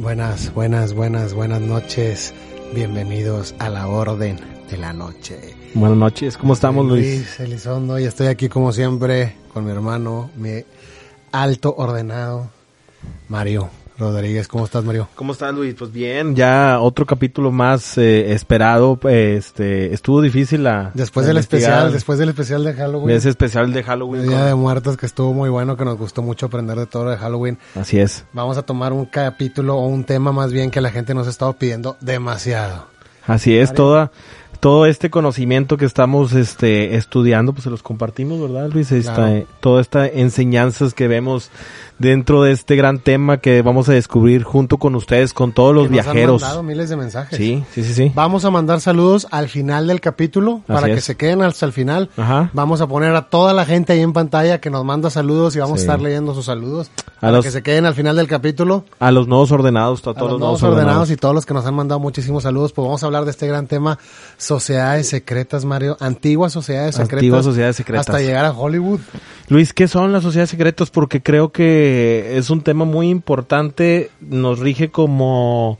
Buenas, buenas, buenas, buenas noches. Bienvenidos a la Orden de la Noche. Buenas noches, ¿cómo estamos Luis? Luis Elizondo y estoy aquí como siempre con mi hermano, mi alto ordenado, Mario Rodríguez. ¿Cómo estás, Mario? ¿Cómo estás, Luis? Pues bien, ya otro capítulo más eh, esperado. Este, estuvo difícil la. Después del especial, después del especial de Halloween. Ese especial de Halloween. El Día de Muertos que estuvo muy bueno, que nos gustó mucho aprender de todo lo de Halloween. Así es. Vamos a tomar un capítulo o un tema más bien que la gente nos ha estado pidiendo demasiado. Así es, toda todo este conocimiento que estamos este, estudiando, pues se los compartimos, ¿verdad, Luis? Esta, claro. Todas estas enseñanzas que vemos dentro de este gran tema que vamos a descubrir junto con ustedes, con todos los que viajeros. Nos han mandado miles de mensajes. Sí, sí, sí, sí. Vamos a mandar saludos al final del capítulo para que se queden hasta el final. Ajá. Vamos a poner a toda la gente ahí en pantalla que nos manda saludos y vamos Sí. a estar leyendo sus saludos A para los- que se queden al final del capítulo. A los nuevos ordenados, a A todos los los nuevos ordenados y todos los que nos han mandado muchísimos saludos, pues vamos a hablar de este gran tema, sociedades secretas, Mario, antiguas sociedades secretas. Antiguas sociedades secretas. Hasta llegar a Hollywood. Luis, ¿qué son las sociedades secretas? Porque creo que es un tema muy importante, nos rige como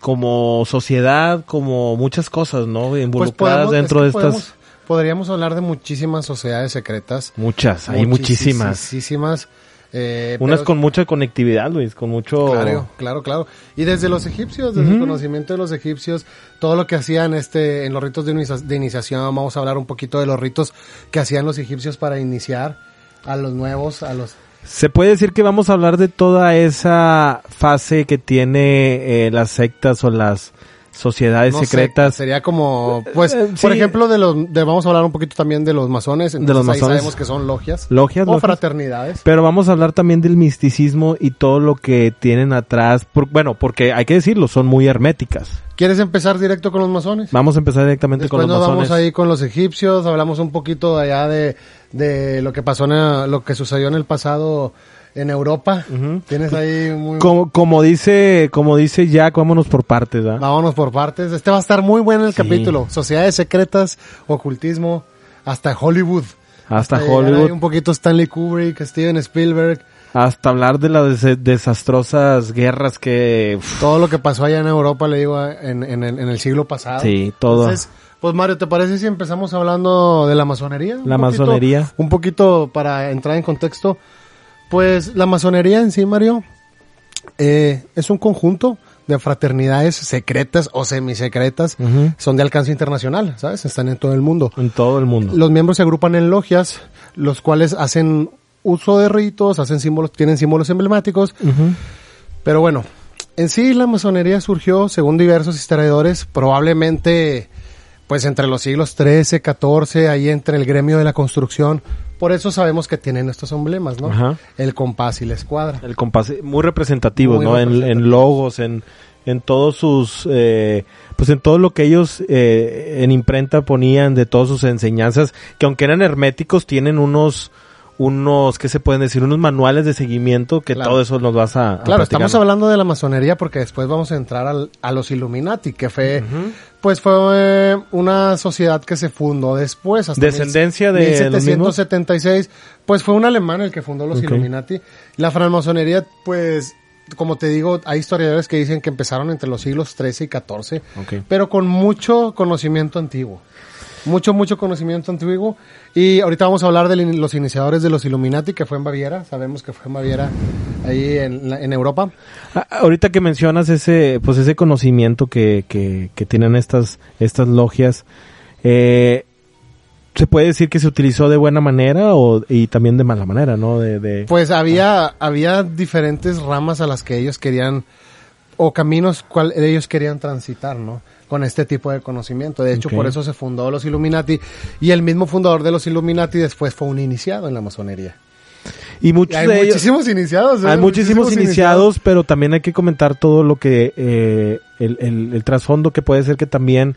como sociedad, como muchas cosas, ¿no? Pues Involucradas podemos- dentro es de estas podríamos hablar de muchísimas sociedades secretas. muchas, hay muchísimas. Muchísimas. eh, Unas pero- con mucha conectividad, Luis, con mucho Claro, claro, claro. Y desde los egipcios, desde el conocimiento de los egipcios, todo lo que hacían este en los ritos de, inicia- de iniciación, vamos a hablar un poquito de los ritos que hacían los egipcios para iniciar a los nuevos, a los Se puede decir que vamos a hablar de toda esa fase que tiene eh, las sectas o las sociedades no sé, secretas. sería como, pues, Eh, por sí. ejemplo, de los, de, vamos a hablar un poquito también de los masones. los entonces ahí masones. sabemos que son logias. Logias, o logias. fraternidades. Pero vamos a hablar también del misticismo y todo lo que tienen atrás. Por- bueno, porque hay que decirlo, son muy herméticas. ¿Quieres empezar directo con los masones? Vamos a empezar directamente Después con los nos masones. vamos ahí con los egipcios, hablamos un poquito de allá de, de lo que pasó en lo que sucedió en el pasado en Europa. Tienes ahí muy Como, como dice, como dice Jack, vámonos por partes, ¿verdad? Vámonos por partes. Este va a estar muy bueno el Sí. capítulo. Sociedades secretas, ocultismo, hasta Hollywood. Hasta llegar Hollywood. un poquito Stanley Kubrick, Steven Spielberg, Hasta hablar de las des- desastrosas guerras que... todo lo que pasó allá en Europa, le digo, en, en el, en el siglo pasado. Sí, todo. Entonces, pues Mario, ¿te parece si empezamos hablando de la masonería? Un La poquito- masonería. Un poquito para entrar en contexto. Pues la masonería en sí, Mario, eh, es un conjunto de fraternidades secretas o semisecretas. Ujú. Son de alcance internacional, ¿sabes? Están en todo el mundo. en todo el mundo. Los miembros se agrupan en logias, los cuales hacen uso de ritos, hacen símbolos, tienen símbolos emblemáticos. Pero bueno, en sí la masonería surgió, según diversos historiadores, probablemente pues entre los siglos XIII, XIV, ahí entre el gremio de la construcción. Por eso sabemos que tienen estos emblemas, ¿no? Ajá. El compás y la escuadra. El compás, muy representativos, Muy ¿no? En- logos, en, en todos sus, eh, pues en todo lo que ellos eh, en imprenta ponían de todas sus enseñanzas, que aunque eran herméticos, tienen unos, unos, ¿qué se pueden decir? Unos manuales de seguimiento que Claro. todo eso nos vas a, a Claro, estamos hablando de la masonería porque después vamos a entrar al- a los Illuminati, que fue, pues fue eh, una sociedad que se fundó después. Hasta Descendencia de los mismos. 1776, pues fue un alemán el que fundó los. Illuminati. La francmasonería, pues, como te digo, hay historiadores que dicen que empezaron entre los siglos 13 y 14, Ok. pero con mucho conocimiento antiguo. Mucho, mucho conocimiento antiguo. Y ahorita vamos a hablar de los iniciadores de los Illuminati, que fue en Baviera. Sabemos que fue en Baviera, ahí en, en Europa. Ah, Ahorita que mencionas ese, pues ese conocimiento que, que, que tienen estas, estas logias, eh, se puede decir que se utilizó de buena manera o, y también de mala manera, ¿no? De, de- Pues había, había diferentes ramas a las que ellos querían, o caminos cual ellos querían transitar, ¿no? Con este tipo de conocimiento. De hecho, por eso se fundó los Illuminati. Y el mismo fundador de los Illuminati después fue un iniciado en la masonería. y Y muchos hay de ellos, muchísimos iniciados. ¿eh? hay muchísimos iniciados, pero también hay que comentar todo lo que, eh, el, el, el trasfondo que puede ser que también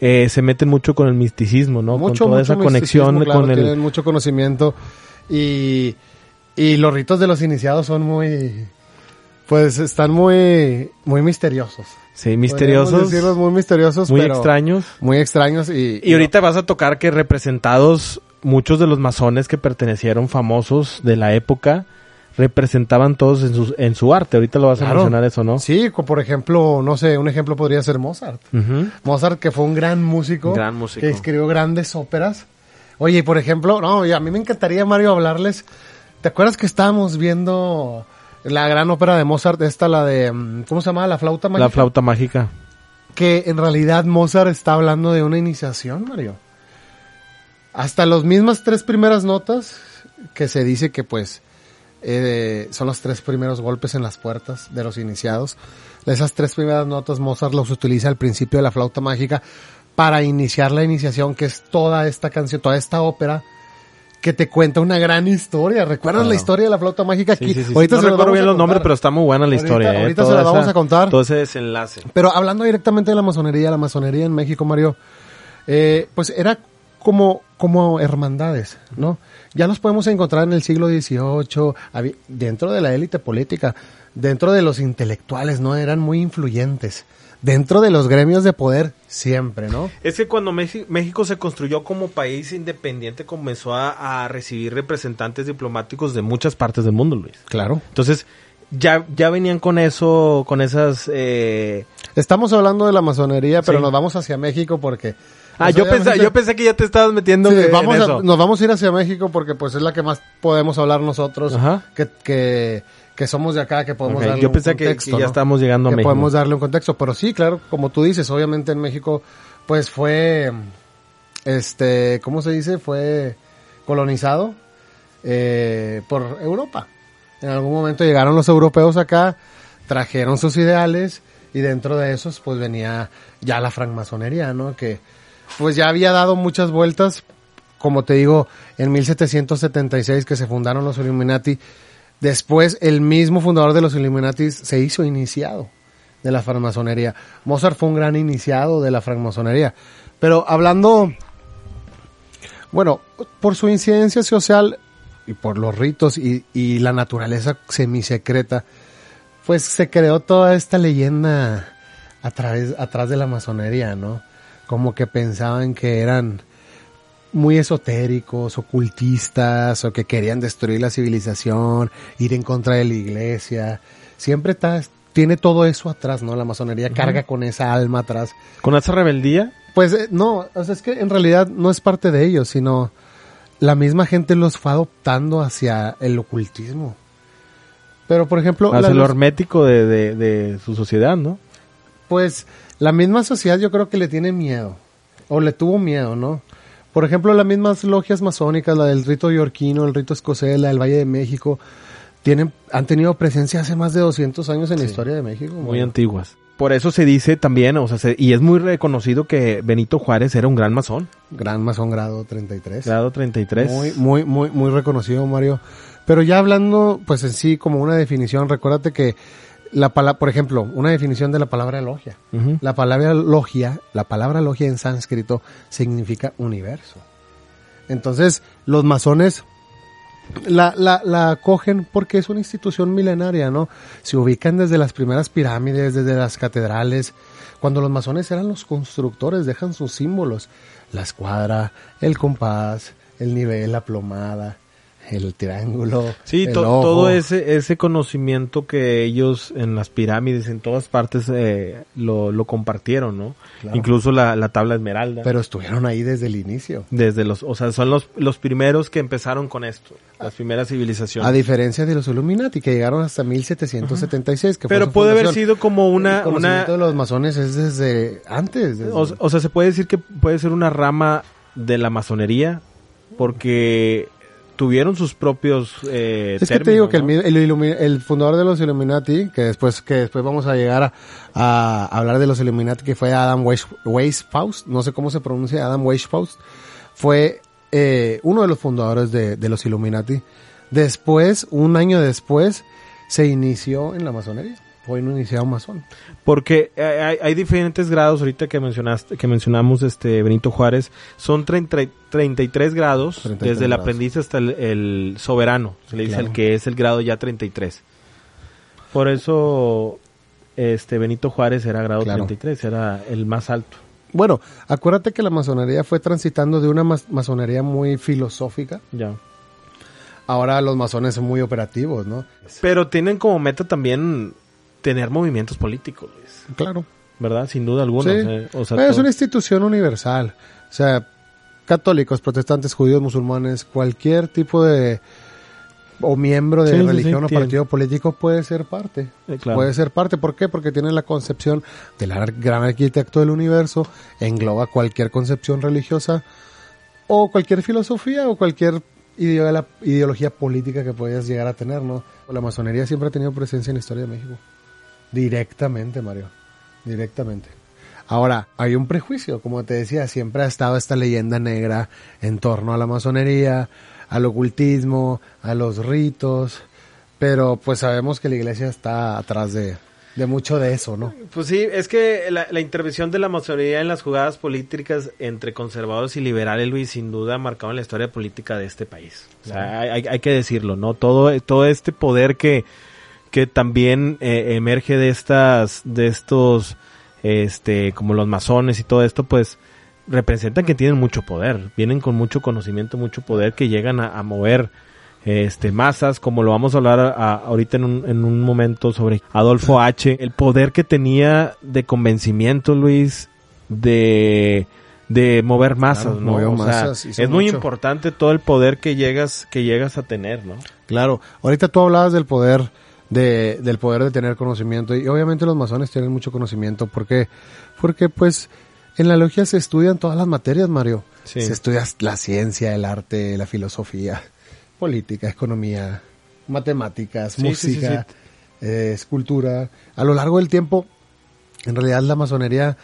eh, se meten mucho con el misticismo, ¿no? Mucho, con toda mucho esa conexión claro, con el... Tienen mucho conocimiento. Y, y los ritos de los iniciados son muy, pues están muy, muy misteriosos. Sí, misteriosos, decirlos muy misteriosos, muy pero extraños. Muy extraños y... Y ahorita vas a tocar que representados muchos de los masones que pertenecieron famosos de la época, representaban todos en su, en su arte. Ahorita lo vas a Claro. mencionar eso, ¿no? Sí, por ejemplo, no sé, un ejemplo podría ser Mozart. Mozart, que fue un gran músico. Gran músico. Que escribió grandes óperas. Oye, y por ejemplo, no, y a mí me encantaría, Mario, hablarles. ¿Te acuerdas que estábamos viendo la gran ópera de Mozart, esta, la de, mm, ¿cómo se llama? La flauta mágica. La flauta mágica. Que en realidad Mozart está hablando de una iniciación, Mario. Hasta las mismas tres primeras notas, que se dice que pues eh, son los tres primeros golpes en las puertas de los iniciados. Esas tres primeras notas Mozart los utiliza al principio de la flauta mágica para iniciar la iniciación, que es toda esta canción, toda esta ópera que te cuenta una gran historia. ¿Recuerdas Claro. la historia de la flauta mágica? Aquí, sí, sí. ahorita no se recuerdo bien los nombres, pero está muy buena la Ahorita- historia. ¿eh? ahorita Toda se la vamos esa- a contar. Todo ese desenlace. Pero hablando directamente de la masonería, la masonería en México, Mario, eh, pues era como, como hermandades, ¿no? Ya los podemos encontrar en el siglo XVIII, dentro de la élite política, dentro de los intelectuales, ¿no? Eran muy influyentes. Dentro de los gremios de poder, siempre, ¿no? Es que cuando México, México se construyó como país independiente, comenzó a, a recibir representantes diplomáticos de muchas partes del mundo, Luis. Claro. Entonces, ya, ya venían con eso, con esas... Eh... Estamos hablando de la masonería, pero Sí. nos vamos hacia México porque... Ah, pues, yo, pensé, yo pensé que ya te estabas metiendo Sí, en vamos a- eso. nos vamos a ir hacia México porque pues es la que más podemos hablar nosotros, Ajá. que, que, que somos de acá, que podemos darle yo un pensé que- contexto, que ya ¿no? estábamos llegando a que México. podemos darle un contexto, pero sí, claro, como tú dices, obviamente en México pues fue, este, ¿cómo se dice? Fue colonizado eh, por Europa. En algún momento llegaron los europeos acá, trajeron sus ideales y dentro de esos pues venía ya la francmasonería, ¿no? Que pues ya había dado muchas vueltas, como te digo, en 1776 que se fundaron los Illuminati. Después el mismo fundador de los Illuminati se hizo iniciado de la francmasonería. Mozart fue un gran iniciado de la francmasonería. Pero hablando, bueno, por su incidencia social y por los ritos y, y la naturaleza semisecreta, pues se creó toda esta leyenda a través, atrás de la masonería, ¿no? Como que pensaban que eran muy esotéricos, ocultistas, o que querían destruir la civilización, ir en contra de la iglesia. Siempre está, tiene todo eso atrás, ¿no? La masonería carga con esa alma atrás. Con esa rebeldía, Pues eh, no, o sea, es que en realidad no es parte de ellos, sino la misma gente los fue adoptando hacia el ocultismo. Pero, por ejemplo, hacia lo hermético de, de, de su sociedad, ¿no? pues la misma sociedad yo creo que le tiene miedo, o le tuvo miedo, ¿no? Por ejemplo, las mismas logias masónicas, la del rito yorquino, el rito escocés, la del Valle de México, tienen, han tenido presencia hace más de 200 años en la historia de México. Muy bueno. antiguas. Por eso se dice también, o sea, se- y es muy reconocido que Benito Juárez era un gran masón. Gran masón grado 33. Grado 33. Muy, muy, muy, muy reconocido, Mario. Pero ya hablando, pues en sí, como una definición, recuérdate que la palabra, por ejemplo, una definición de la palabra logia. La palabra logia, la palabra logia en sánscrito significa universo. Entonces, los masones la, la, la acogen porque es una institución milenaria, ¿no? Se ubican desde las primeras pirámides, desde las catedrales. Cuando los masones eran los constructores, dejan sus símbolos. La escuadra, el compás, el nivel, la plomada, el triángulo. Sí, el to- ojo. todo ese, ese conocimiento que ellos en las pirámides, en todas partes, eh, lo, lo compartieron, ¿no? Claro. Incluso la, la tabla esmeralda. Pero estuvieron ahí desde el inicio. Desde los, o sea, son los, los primeros que empezaron con esto, las primeras civilizaciones. A diferencia de los Illuminati, que llegaron hasta 1776. Que fue Pero su puede haber fundación. sido como El una, una, conocimiento de los masones es desde antes. desde- o, o sea, se puede decir que puede ser una rama de la masonería, porque tuvieron sus propios eh, es que te digo que el, el el fundador de los Illuminati, que después que después vamos a llegar a, a hablar de los Illuminati, que fue Adam Weis- Weishaupt, no sé cómo se pronuncia, Adam Weishaupt, fue eh, uno de los fundadores de, de los Illuminati. Después, un año después, se inició en la masonería. Fue un iniciado masón. Porque hay, hay- diferentes grados, ahorita que mencionaste, que mencionamos este Benito Juárez, son 30 33 grados, 33 desde el aprendiz hasta el, el soberano, se le dice Claro. el que es el grado ya 33. Por eso este Benito Juárez era grado Claro. 33, era el más alto. Bueno, acuérdate que la masonería fue transitando de una mas- masonería muy filosófica Ya. ahora los masones son muy operativos, ¿no? Pero tienen como meta también tener movimientos políticos, Luis. Claro. ¿Verdad? Sin duda alguna. Sí. o sea, o sea, Pero es una institución universal. O sea, católicos, protestantes, judíos, musulmanes, cualquier tipo de o miembro de Sí, religión sí, o partido político puede ser parte. Eh, claro. Puede ser parte. ¿Por qué? Porque tiene la concepción del gran arquitecto del universo, engloba cualquier concepción religiosa o cualquier filosofía o cualquier ideo- ideología política que puedas llegar a tener, ¿no? La masonería siempre ha tenido presencia en la historia de México. Directamente, Mario. Directamente. Ahora, hay un prejuicio, como te decía, siempre ha estado esta leyenda negra en torno a la masonería, al ocultismo, a los ritos, pero pues sabemos que la iglesia está atrás de, de mucho de eso, ¿no? Pues sí, es que la, la intervención de la masonería en las jugadas políticas entre conservadores y liberales, Luis, sin duda marcaron la historia política de este país. O sea, hay, hay- hay que decirlo, ¿no? Todo, todo este poder que, que también eh, emerge de estas, de estos, este, como los masones y todo esto, pues representan que tienen mucho poder, vienen con mucho conocimiento, mucho poder que llegan a, a mover este masas, como lo vamos a hablar a- a- ahorita en un, en un momento sobre Adolfo H, el poder que tenía de convencimiento, Luis, de de mover masas, Claro, ¿no? O masas, es muy importante todo el poder que llegas que llegas a tener, ¿no? Claro, ahorita tú hablabas del poder de, del poder de tener conocimiento y obviamente los masones tienen mucho conocimiento porque porque pues en la logia se estudian todas las materias, Mario. Sí. Se estudia la ciencia, el arte, la filosofía, política, economía, matemáticas, Sí, sí, sí, música, eh, escultura. A lo largo del tiempo, en realidad la masonería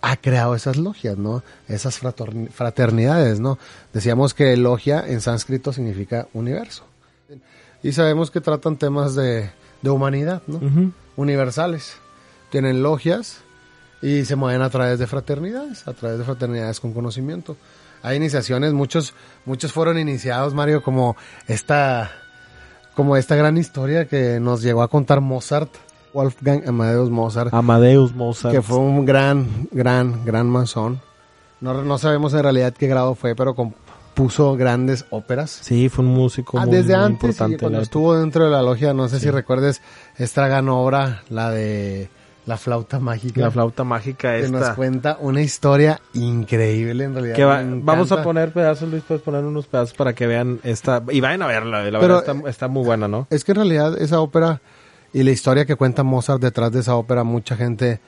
ha creado esas logias, ¿no? Esas fraternidades, ¿no? Decíamos que logia en sánscrito significa universo. Y sabemos que tratan temas de, de humanidad, ¿no? Universales. Tienen logias y se mueven a través de fraternidades, a través de fraternidades con conocimiento. Hay iniciaciones, muchos, muchos fueron iniciados, Mario, como esta, como esta gran historia que nos llegó a contar Mozart, Wolfgang Amadeus Mozart, Amadeus Mozart. que fue un gran, gran, gran masón. No, no sabemos en realidad qué grado fue, pero compuso grandes óperas. Sí, fue un músico Ah, muy, desde muy antes, importante. sí, cuando estuvo dentro de la logia, no sé si recuerdes esta gran obra, la de La flauta mágica. La flauta mágica que nos esta. cuenta una historia increíble en realidad. Que va- me vamos a poner pedazos, Luis, puedes poner unos pedazos para que vean esta y vayan a verla, la Pero, verdad está, está muy buena, ¿no? Es que en realidad esa ópera y la historia que cuenta Mozart detrás de esa ópera, mucha gente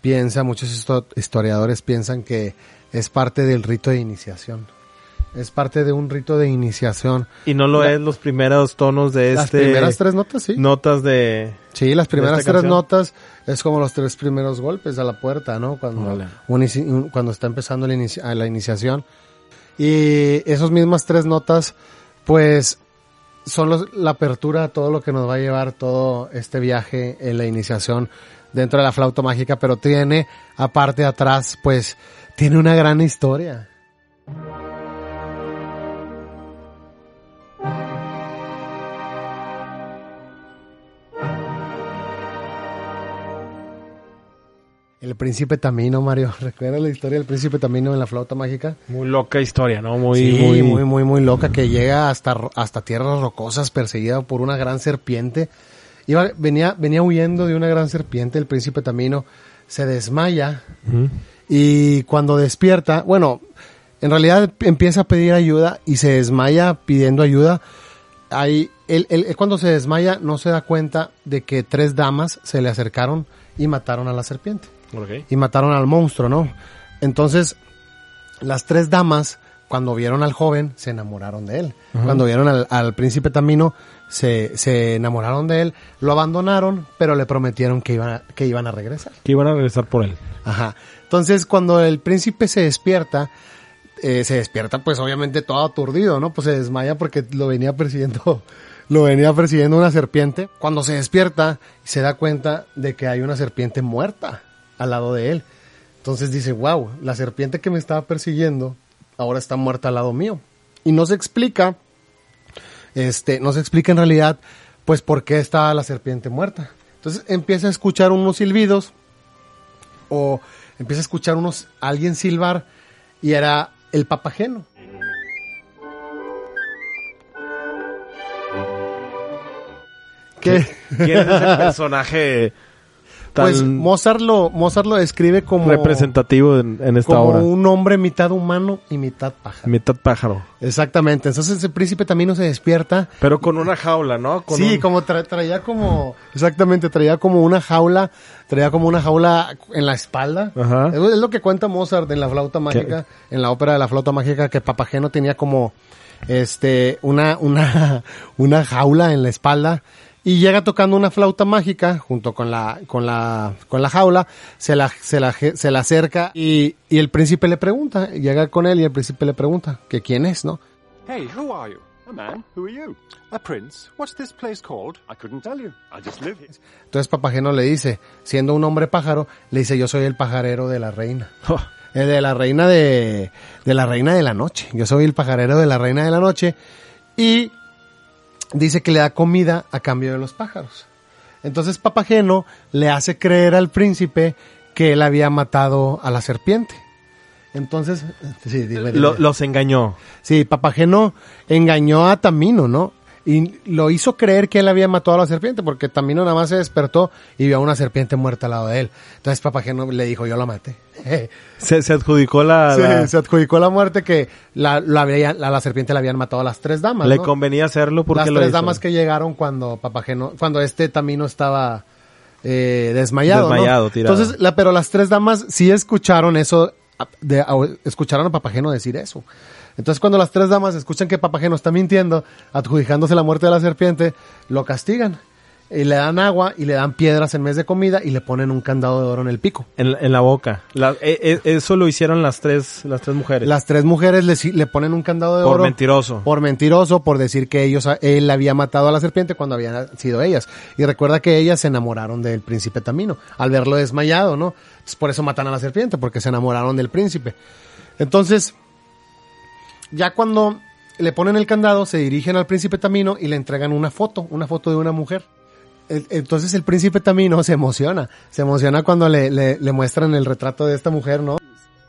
piensa, muchos histo- historiadores piensan que es parte del rito de iniciación. Es parte de un rito de iniciación. Y no lo La- es los primeros tonos de Las este primeras tres notas, sí. notas de Sí, las primeras tres canción? notas es como los tres primeros golpes a la puerta, ¿no? Cuando, un un- cuando está empezando la, iniciación. Y esas mismas tres notas, pues, son los, la apertura a todo lo que nos va a llevar todo este viaje en la iniciación dentro de la flauta mágica, pero tiene, aparte de atrás, pues, tiene una gran historia. El príncipe Tamino, Mario. ¿Recuerdas la historia del príncipe Tamino en la flauta mágica? muy loca historia, ¿no? Muy sí, muy, muy, muy, muy, loca, que llega hasta, hasta tierras rocosas perseguida por una gran serpiente. Iba, venía, venía huyendo de una gran serpiente, el príncipe Tamino se desmaya y cuando despierta, bueno, en realidad empieza a pedir ayuda y se desmaya pidiendo ayuda. Ahí, él cuando se desmaya no se da cuenta de que tres damas se le acercaron y mataron a la serpiente Y mataron al monstruo, ¿no? Entonces, las tres damas, cuando vieron al joven, se enamoraron de él. Cuando vieron al, al príncipe Tamino, se, se enamoraron de él, lo abandonaron, pero le prometieron que iban a, que iban a regresar. Que iban a regresar por él. Ajá. Entonces, cuando el príncipe se despierta, eh, se despierta pues obviamente todo aturdido, ¿no? Pues se desmaya porque lo venía persiguiendo, lo venía persiguiendo una serpiente. Cuando se despierta, se da cuenta de que hay una serpiente muerta al lado de él. Entonces dice, wow, la serpiente que me estaba persiguiendo ahora está muerta al lado mío. Y no se explica, este, no se explica en realidad, pues por qué estaba la serpiente muerta. Entonces empieza a escuchar unos silbidos o empieza a escuchar unos alguien silbar y era el papageno. ¿Qué? ¿Quién es ese personaje tan Pues Mozart lo, Mozart lo describe como, representativo en, en esta como obra? un hombre mitad humano y mitad pájaro. Mitad pájaro. Exactamente. Entonces el príncipe también se despierta. Pero con una jaula, ¿no? Con sí, un- como tra- traía como, exactamente, traía como una jaula, traía como una jaula en la espalda. Ajá. Es, es lo que cuenta Mozart en la flauta mágica, en la ópera de la flauta mágica, que Papageno tenía como, este, una, una, una jaula en la espalda. Y llega tocando una flauta mágica junto con la, con la, con la jaula, se la, se la, se la acerca y, y el príncipe le pregunta, llega con él y el príncipe le pregunta que quién es, ¿no? Hey, who are you? A man? Who are you? A prince? What's this place called? I couldn't tell you. I just live here. Entonces Papageno le dice, siendo un hombre pájaro, le dice, yo soy el pajarero de la reina. Oh, Eh, de la reina de, de la reina de la noche. Yo soy el pajarero de la reina de la noche. Y dice que le da comida a cambio de los pájaros. Entonces Papageno le hace creer al príncipe que él había matado a la serpiente. Entonces, sí, dime, dime. lo- los engañó. Sí, Papageno engañó a Tamino, ¿no? Y lo hizo creer que él había matado a la serpiente, porque Tamino nada más se despertó y vio a una serpiente muerta al lado de él. Entonces Papageno le dijo, yo la maté. Se, se adjudicó la... Sí, la- se adjudicó la muerte que la, la, la, la serpiente le habían matado a las tres damas. le ¿no? convenía hacerlo porque Las lo tres hizo. damas que llegaron cuando Papageno, cuando este Tamino estaba eh, desmayado. ¿no? Desmayado, tirado. Entonces, la, pero las tres damas sí escucharon eso, de, a- escucharon a Papageno decir eso. Entonces, cuando las tres damas escuchan que Papageno está mintiendo, adjudicándose la muerte de la serpiente, lo castigan. Y le dan agua y le dan piedras en vez de comida y le ponen un candado de oro en el pico. En, en la boca. La- e- e- eso lo hicieron las tres, las tres mujeres. Las tres mujeres le, le ponen un candado de Por oro. mentiroso. Por mentiroso, por decir que ellos, él había matado a la serpiente cuando habían sido ellas. Y recuerda que ellas se enamoraron del príncipe Tamino, al verlo desmayado, ¿no? Entonces, por eso matan a la serpiente, porque se enamoraron del príncipe. Entonces, ya cuando le ponen el candado, se dirigen al príncipe Tamino y le entregan una foto, una foto de una mujer. Entonces el príncipe Tamino se emociona, se emociona cuando le, le muestran el retrato de esta mujer, ¿no?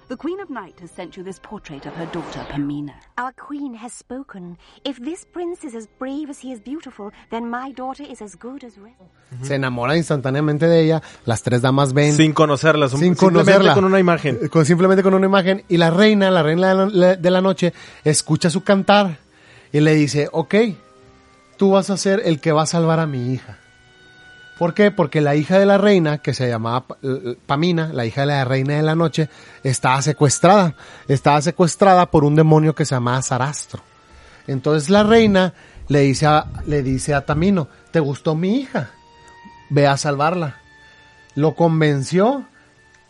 The Queen of Night has sent you this portrait of her daughter, Pamina. Our queen has spoken. If this prince is as brave as he is beautiful, then my daughter is as good as red. Se enamora instantáneamente de ella, las tres damas ven Sin conocerla. sin simplemente conocerla. con una imagen. Eh, con- simplemente con una imagen. Y la reina, la reina de la, de la noche, escucha su cantar y le dice, ok, tú vas a ser el que va a salvar a mi hija. ¿Por qué? Porque la hija de la reina, que se llamaba Pa- Pamina, la hija de la reina de la noche, estaba secuestrada. Estaba secuestrada por un demonio que se llamaba Sarastro. Entonces la reina le dice a, le dice a Tamino, ¿te gustó mi hija? Ve a salvarla. Lo convenció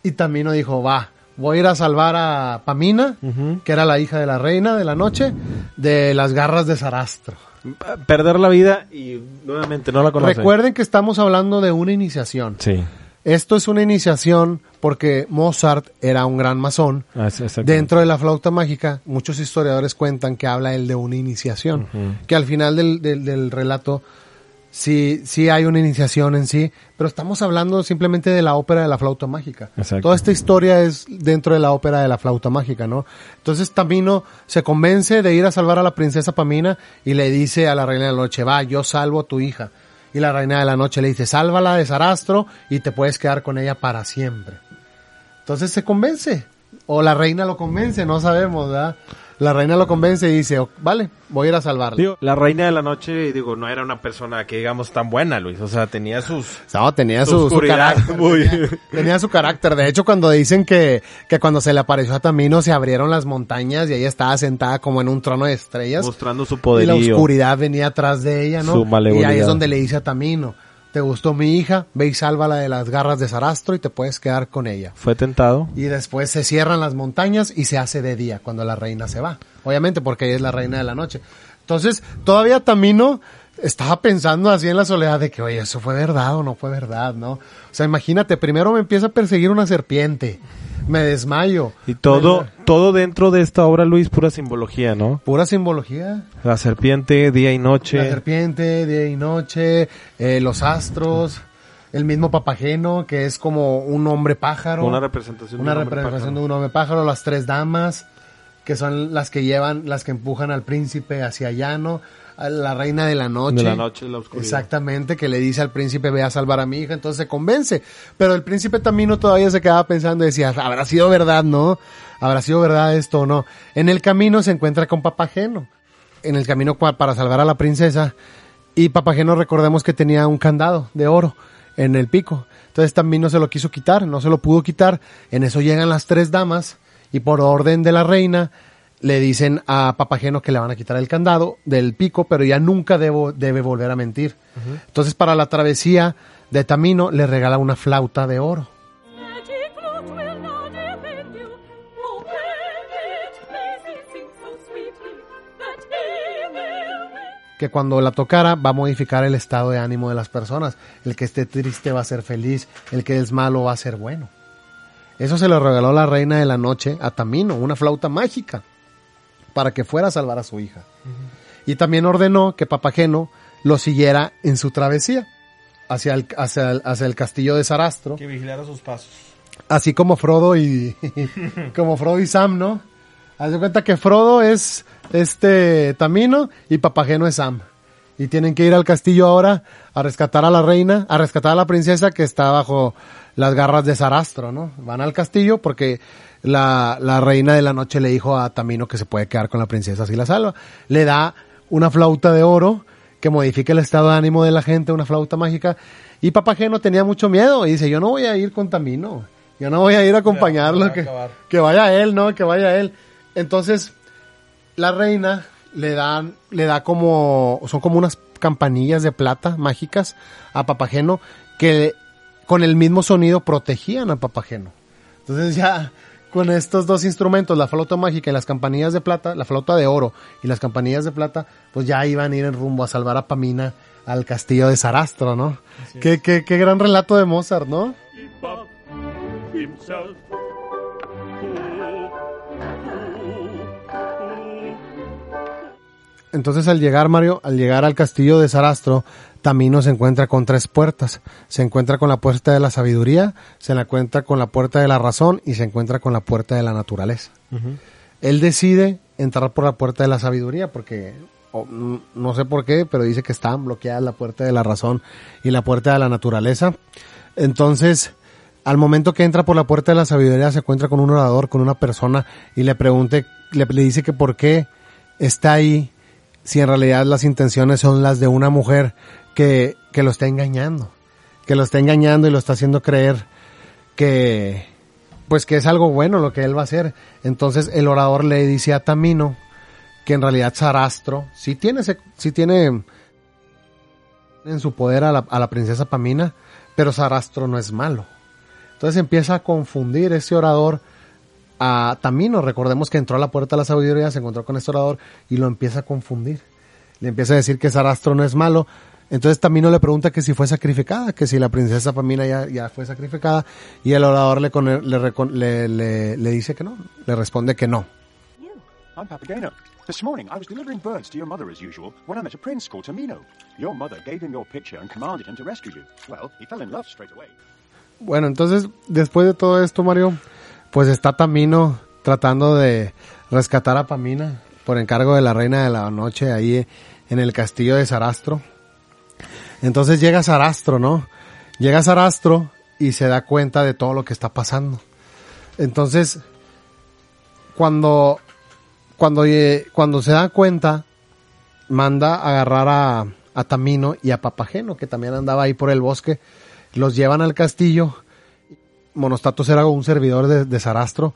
y Tamino dijo, va, voy a ir a salvar a Pamina, que era la hija de la reina de la noche, de las garras de Sarastro. Perder la vida y nuevamente no la conoce. Recuerden que estamos hablando de una iniciación. Sí. Esto es una iniciación porque Mozart era un gran masón. Ah. Dentro de la flauta mágica, muchos historiadores cuentan que habla él de una iniciación. Que al final del, del, del relato sí, sí hay una iniciación en sí, pero estamos hablando simplemente de la ópera de la flauta mágica. Exacto. Toda esta historia es dentro de la ópera de la flauta mágica, ¿no? Entonces Tamino se convence de ir a salvar a la princesa Pamina y le dice a la reina de la noche, va, yo salvo a tu hija. Y la reina de la noche le dice, sálvala de Sarastro y te puedes quedar con ella para siempre. Entonces se convence. O la reina lo convence, no sabemos, ¿verdad? La reina lo convence y dice, "Ok, vale, voy a ir a salvarla. Digo, la reina de la noche, digo, no era una persona que digamos tan buena, Luis. O sea, tenía sus... No, tenía Su su, carácter. muy- Tenía, tenía su carácter. De hecho, cuando dicen que, que cuando se le apareció a Tamino se abrieron las montañas y ella estaba sentada como en un trono de estrellas. mostrando su y la oscuridad venía atrás de ella, ¿no? Su y ahí es donde le dice a Tamino, ¿te gustó mi hija? Ve y sálvala de las garras de Sarastro y te puedes quedar con ella. Fue tentado. Y después se cierran las montañas y se hace de día cuando la reina se va. Obviamente porque ella es la reina de la noche. Entonces, todavía Tamino estaba pensando así en la soledad de que, oye, eso fue verdad o no fue verdad, ¿no? O sea, imagínate, primero me empieza a perseguir una serpiente. Me desmayo. Y todo, Me- todo dentro de esta obra, Luis, pura simbología, ¿no? Pura simbología. La serpiente, día y noche. La serpiente, día y noche, eh, los astros, el mismo papageno, que es como un hombre pájaro. Una representación de Una un hombre representación de un hombre pájaro, las tres damas, que son las que llevan, las que empujan al príncipe hacia allá, ¿no? A la reina de la noche. De la noche, la oscuridad. Exactamente, que le dice al príncipe, ve a salvar a mi hija, entonces se convence. Pero el príncipe Tamino todavía se quedaba pensando y decía, habrá sido verdad, ¿no? Habrá sido verdad esto o no. En el camino se encuentra con Papageno. En el camino para salvar a la princesa. Y Papageno recordemos que tenía un candado de oro en el pico. Entonces Tamino se lo quiso quitar, no se lo pudo quitar. En eso llegan las tres damas y por orden de la reina le dicen a Papageno que le van a quitar el candado del pico, pero ya nunca debo- debe volver a mentir. Entonces para la travesía de Tamino le regala una flauta de oro. Que cuando la tocara va a modificar el estado de ánimo de las personas. El que esté triste va a ser feliz, el que es malo va a ser bueno. Eso se le regaló la reina de la noche a Tamino, una flauta mágica, para que fuera a salvar a su hija. Y también ordenó que Papageno lo siguiera en su travesía hacia el, hacia el, hacia el castillo de Sarastro, Que vigilara sus pasos. así como Frodo y como Frodo y Sam, ¿no? Haz de cuenta que Frodo es este Tamino y Papageno es Sam. Y tienen que ir al castillo ahora a rescatar a la reina, a rescatar a la princesa que está bajo las garras de Sarastro, ¿no? Van al castillo porque la, la reina de la noche le dijo a Tamino que se puede quedar con la princesa si la salva. Le da una flauta de oro que modifica el estado de ánimo de la gente, una flauta mágica. Y Papageno tenía mucho miedo y dice, yo no voy a ir con Tamino, yo no voy a ir a acompañarlo, que, que vaya él, ¿no? Que vaya él. Entonces, la reina le dan, le da como, son como unas campanillas de plata mágicas a Papageno que con el mismo sonido protegían a Papageno. Entonces ya con estos dos instrumentos, la flauta mágica y las campanillas de plata, la flauta de oro y las campanillas de plata, pues ya iban a ir en rumbo a salvar a Pamina al castillo de Sarastro, ¿no? Qué, qué, qué gran relato de Mozart, ¿no? Entonces al llegar Mario, al llegar al castillo de Sarastro, Tamino se encuentra con tres puertas. Se encuentra con la puerta de la sabiduría, se la encuentra con la puerta de la razón y se encuentra con la puerta de la naturaleza. Él decide entrar por la puerta de la sabiduría porque no sé por qué, pero dice que están bloqueadas la puerta de la razón y la puerta de la naturaleza. Entonces, al momento que entra por la puerta de la sabiduría se encuentra con un orador, con una persona y le pregunte, le, le dice que por qué está ahí si en realidad las intenciones son las de una mujer que, que lo está engañando, que lo está engañando y lo está haciendo creer que, pues que es algo bueno lo que él va a hacer. Entonces el orador le dice a Tamino que en realidad Sarastro sí tiene, sí tiene en su poder a la, a la princesa Pamina, pero Sarastro no es malo. Entonces empieza a confundir ese orador a Tamino. Recordemos que entró a la puerta de la sabiduría, se encontró con este orador y lo empieza a confundir. Le empieza a decir que Sarastro no es malo. Entonces Tamino le pregunta que si fue sacrificada, que si la princesa Pamina ya, ya fue sacrificada. Y el orador le, con- le, le, le- le dice que no. Le responde que no. I'm Papageno. This morning I was delivering birds to your mother as usual when I met a prince called Tamino. Your mother gave him your picture and commanded him to rescue you. Well, he fell in love straight away. Bueno, entonces, después de todo esto, Mario, pues está Tamino tratando de rescatar a Pamina por encargo de la reina de la noche ahí en el castillo de Sarastro. Entonces llega Sarastro, ¿no? Llega Sarastro y se da cuenta de todo lo que está pasando. Entonces, cuando, cuando, eh, cuando se da cuenta, manda a agarrar a, a Tamino y a Papageno, que también andaba ahí por el bosque. Los llevan al castillo. Monostatos era un servidor de, de Sarastro.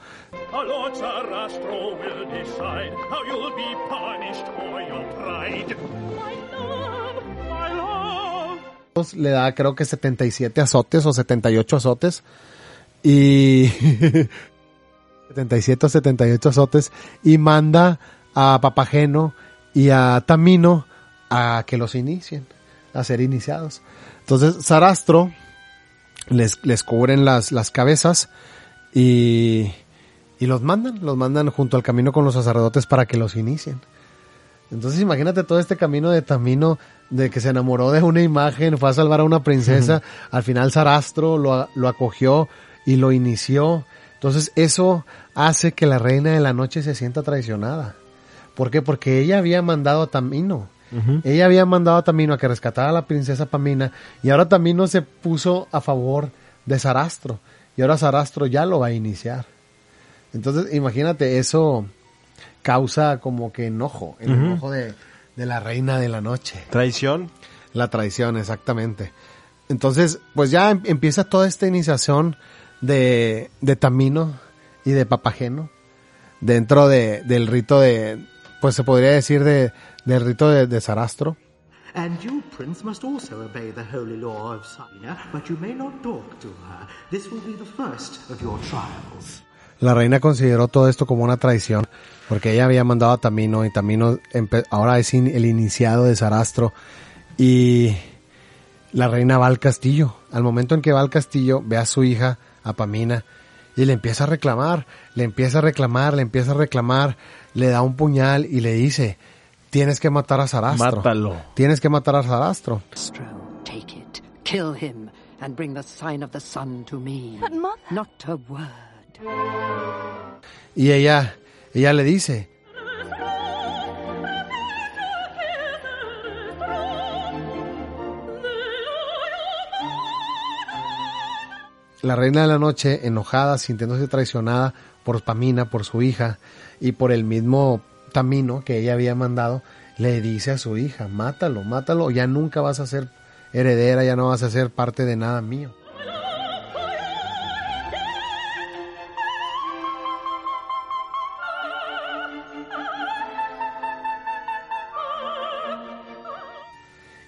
Le da creo que 77 azotes o 78 azotes. Y 77 o 78 azotes. Y manda a Papageno y a Tamino a que los inicien, a ser iniciados. Entonces Sarastro les, les cubren las, las cabezas y, y los mandan, los mandan junto al camino con los sacerdotes para que los inicien. Entonces imagínate todo este camino de Tamino, de que se enamoró de una imagen, fue a salvar a una princesa, al final Sarastro lo, lo acogió y lo inició. Entonces eso hace que la reina de la noche se sienta traicionada. ¿Por qué? Porque ella había mandado a Tamino. Ella había mandado a Tamino a que rescatara a la princesa Pamina y ahora Tamino se puso a favor de Sarastro y ahora Sarastro ya lo va a iniciar. Entonces, imagínate, eso causa como que enojo, el enojo de, de la reina de la noche. Traición. La traición, exactamente. Entonces, pues ya em- empieza toda esta iniciación de, de Tamino y de Papageno dentro de, del rito de, pues se podría decir de, del rito de, de Sarastro. And you, Prince, must also obey the holy law of Sabina, but you may not talk to her. This will be the first of your trials. La reina consideró todo esto como una traición, porque ella había mandado a Tamino y Tamino empe- ahora es in- el iniciado de Sarastro y la reina va al castillo. Al momento en que va al castillo, ve a su hija, a Pamina, y le empieza a reclamar, le empieza a reclamar, le empieza a reclamar, le da un puñal y le dice, tienes que matar a Sarastro. Mátalo. Tienes que matar a Sarastro. Astro, take it, kill him, and bring the sign of the sun to me. But, Mother- Not a word. Y ella, ella le dice, la reina de la noche, enojada, sintiéndose traicionada por Pamina, por su hija y por el mismo Tamino que ella había mandado, le dice a su hija, mátalo, mátalo, ya nunca vas a ser heredera, ya no vas a ser parte de nada mío.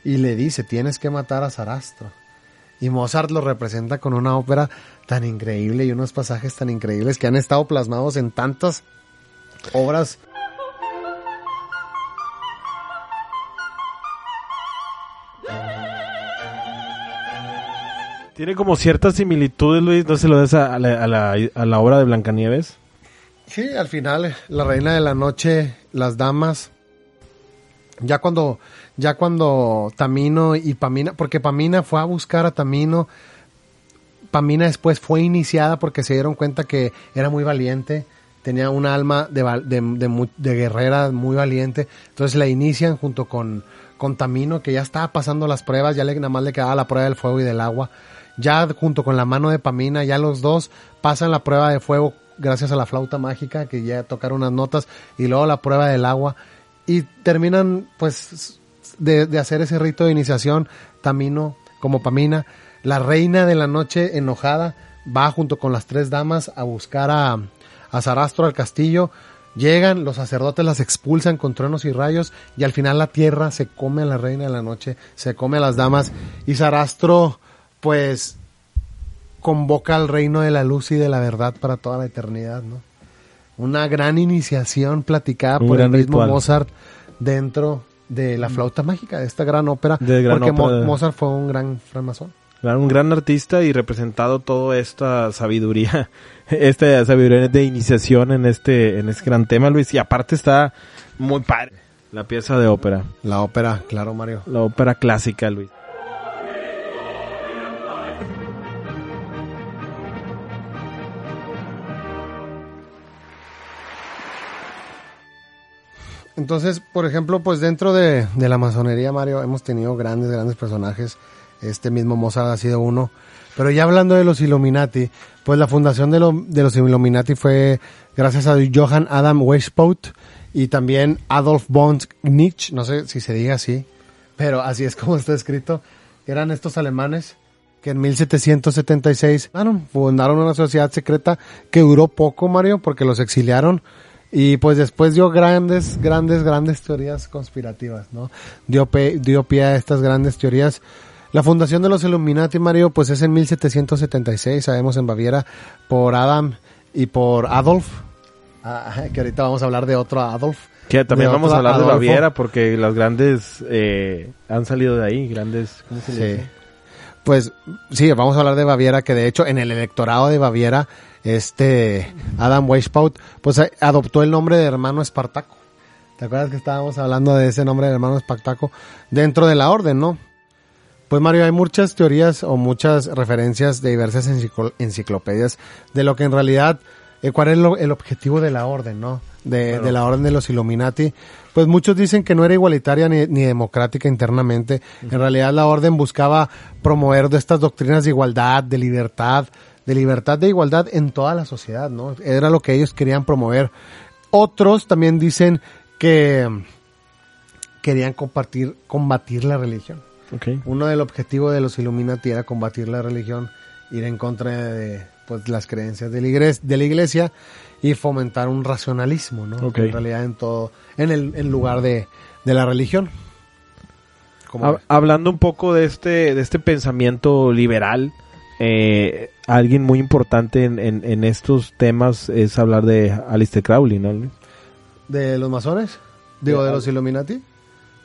Y le dice, tienes que matar a Sarastro. Y Mozart lo representa con una ópera tan increíble y unos pasajes tan increíbles que han estado plasmados en tantas obras. Tiene como ciertas similitudes, Luis, no se lo des a, a la, a la- a la obra de Blancanieves. Sí, al final, la reina de la noche, las damas, ya cuando, ya cuando Tamino y Pamina, porque Pamina fue a buscar a Tamino, Pamina después fue iniciada porque se dieron cuenta que era muy valiente, tenía un alma de, de guerrera muy valiente, entonces la inician junto con, con Tamino, que ya estaba pasando las pruebas, ya le, nada más le quedaba la prueba del fuego y del agua, ya junto con la mano de Pamina, ya los dos pasan la prueba de fuego gracias a la flauta mágica, que ya tocaron unas notas, y luego la prueba del agua, y terminan pues de, de hacer ese rito de iniciación, Tamino como Pamina, la reina de la noche enojada va junto con las tres damas a buscar a, a Sarastro al castillo, llegan, los sacerdotes las expulsan con truenos y rayos y al final la tierra se come a la reina de la noche, se come a las damas y Sarastro pues convoca al reino de la luz y de la verdad para toda la eternidad, ¿no? Una gran iniciación platicada Un por el mismo ritual. Mozart dentro de la flauta mágica, de esta gran ópera, De gran porque ópera Mozart fue un gran francmasón. Claro, Un gran artista y representado toda esta sabiduría, esta sabiduría de iniciación en este, en este gran tema, Luis. Y aparte está muy padre la pieza de ópera, La ópera, claro, Mario. la ópera clásica, Luis. Entonces, por ejemplo, pues dentro de, la masonería, Mario, hemos tenido grandes, grandes personajes. Este mismo Mozart ha sido uno. Pero ya hablando de los Illuminati, pues la fundación de, lo- de los Illuminati fue gracias a Johann Adam Weishaupt y también Adolf von Nietzsche, no sé si se diga así, pero así es como está escrito. Eran estos alemanes que en 1776 fundaron, fundaron una sociedad secreta que duró poco, Mario, porque los exiliaron y pues después dio grandes, grandes, grandes teorías conspirativas, ¿no? Dio, pe- dio pie a estas grandes teorías. La fundación de los Illuminati, Mario, pues es en 1776, sabemos en Baviera, por Adam y por Adolf, Ah, que ahorita vamos a hablar de otro Adolf. Que también De vamos a hablar de Adolfo. Baviera porque las grandes eh, han salido de ahí, grandes, ¿cómo se Sí. dice? Pues sí, vamos a hablar de Baviera, que de hecho en el electorado de Baviera, este Adam Weishaupt, pues eh, adoptó el nombre de hermano Espartaco. ¿Te acuerdas que estábamos hablando de ese nombre de hermano Espartaco dentro de la orden, no? Pues Mario, hay muchas teorías o muchas referencias de diversas enciclo- enciclopedias de lo que en realidad, eh, cuál es lo- el objetivo de la orden, ¿no? de, de la orden de los Illuminati, pues muchos dicen que no era igualitaria ni, ni democrática internamente. En realidad la orden buscaba promover de estas doctrinas de igualdad, de libertad, de libertad de igualdad en toda la sociedad, ¿no? Era lo que ellos querían promover. Otros también dicen que querían compartir, combatir la religión. Ok. Uno del objetivo de los Illuminati era combatir la religión, ir en contra de pues, las creencias de la, iglesia, de la iglesia y fomentar un racionalismo, ¿no? Ok. En realidad en todo, en el en lugar de, de la religión. Hablando un poco de este, de este pensamiento liberal, eh, alguien muy importante en, en, en estos temas es hablar de Alistair Crowley, ¿no? ¿De los masones? Digo, De- de los Illuminati.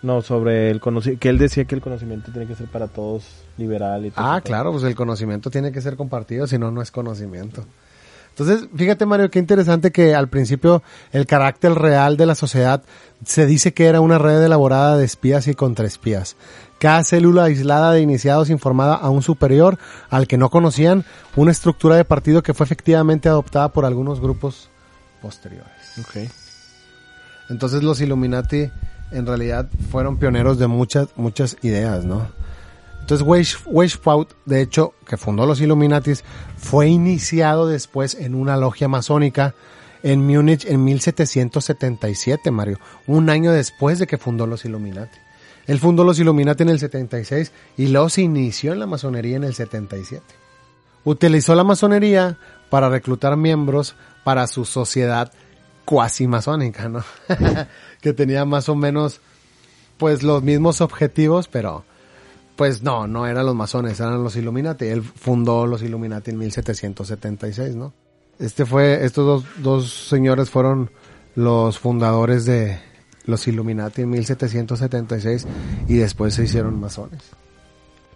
No, sobre el conocimiento, que él decía que el conocimiento tiene que ser para todos liberal y todo Ah, claro, pues el conocimiento tiene que ser compartido, si no, no es conocimiento. Entonces, fíjate Mario, qué interesante que al principio el carácter real de la sociedad se dice que era una red elaborada de espías y contraespías. Cada célula aislada de iniciados informaba a un superior al que no conocían una estructura de partido que fue efectivamente adoptada por algunos grupos posteriores. Ok. Entonces los Illuminati en realidad fueron pioneros de muchas, muchas ideas, ¿no? Entonces Weis- Weishaupt, de hecho, que fundó los Illuminatis, fue iniciado después en una logia masónica en Múnich en 1777, Mario, un año después de que fundó los Illuminati. Él fundó los Illuminati en el 76 y luego se inició en la masonería en el 77. Utilizó la masonería para reclutar miembros para su sociedad cuasi masónica, ¿no? que tenía más o menos pues los mismos objetivos, pero pues no, no eran los masones, eran los Illuminati. Él fundó los Illuminati en 1776, ¿no? Este fue, estos dos, dos señores fueron los fundadores de los Illuminati en 1776 y después se hicieron masones.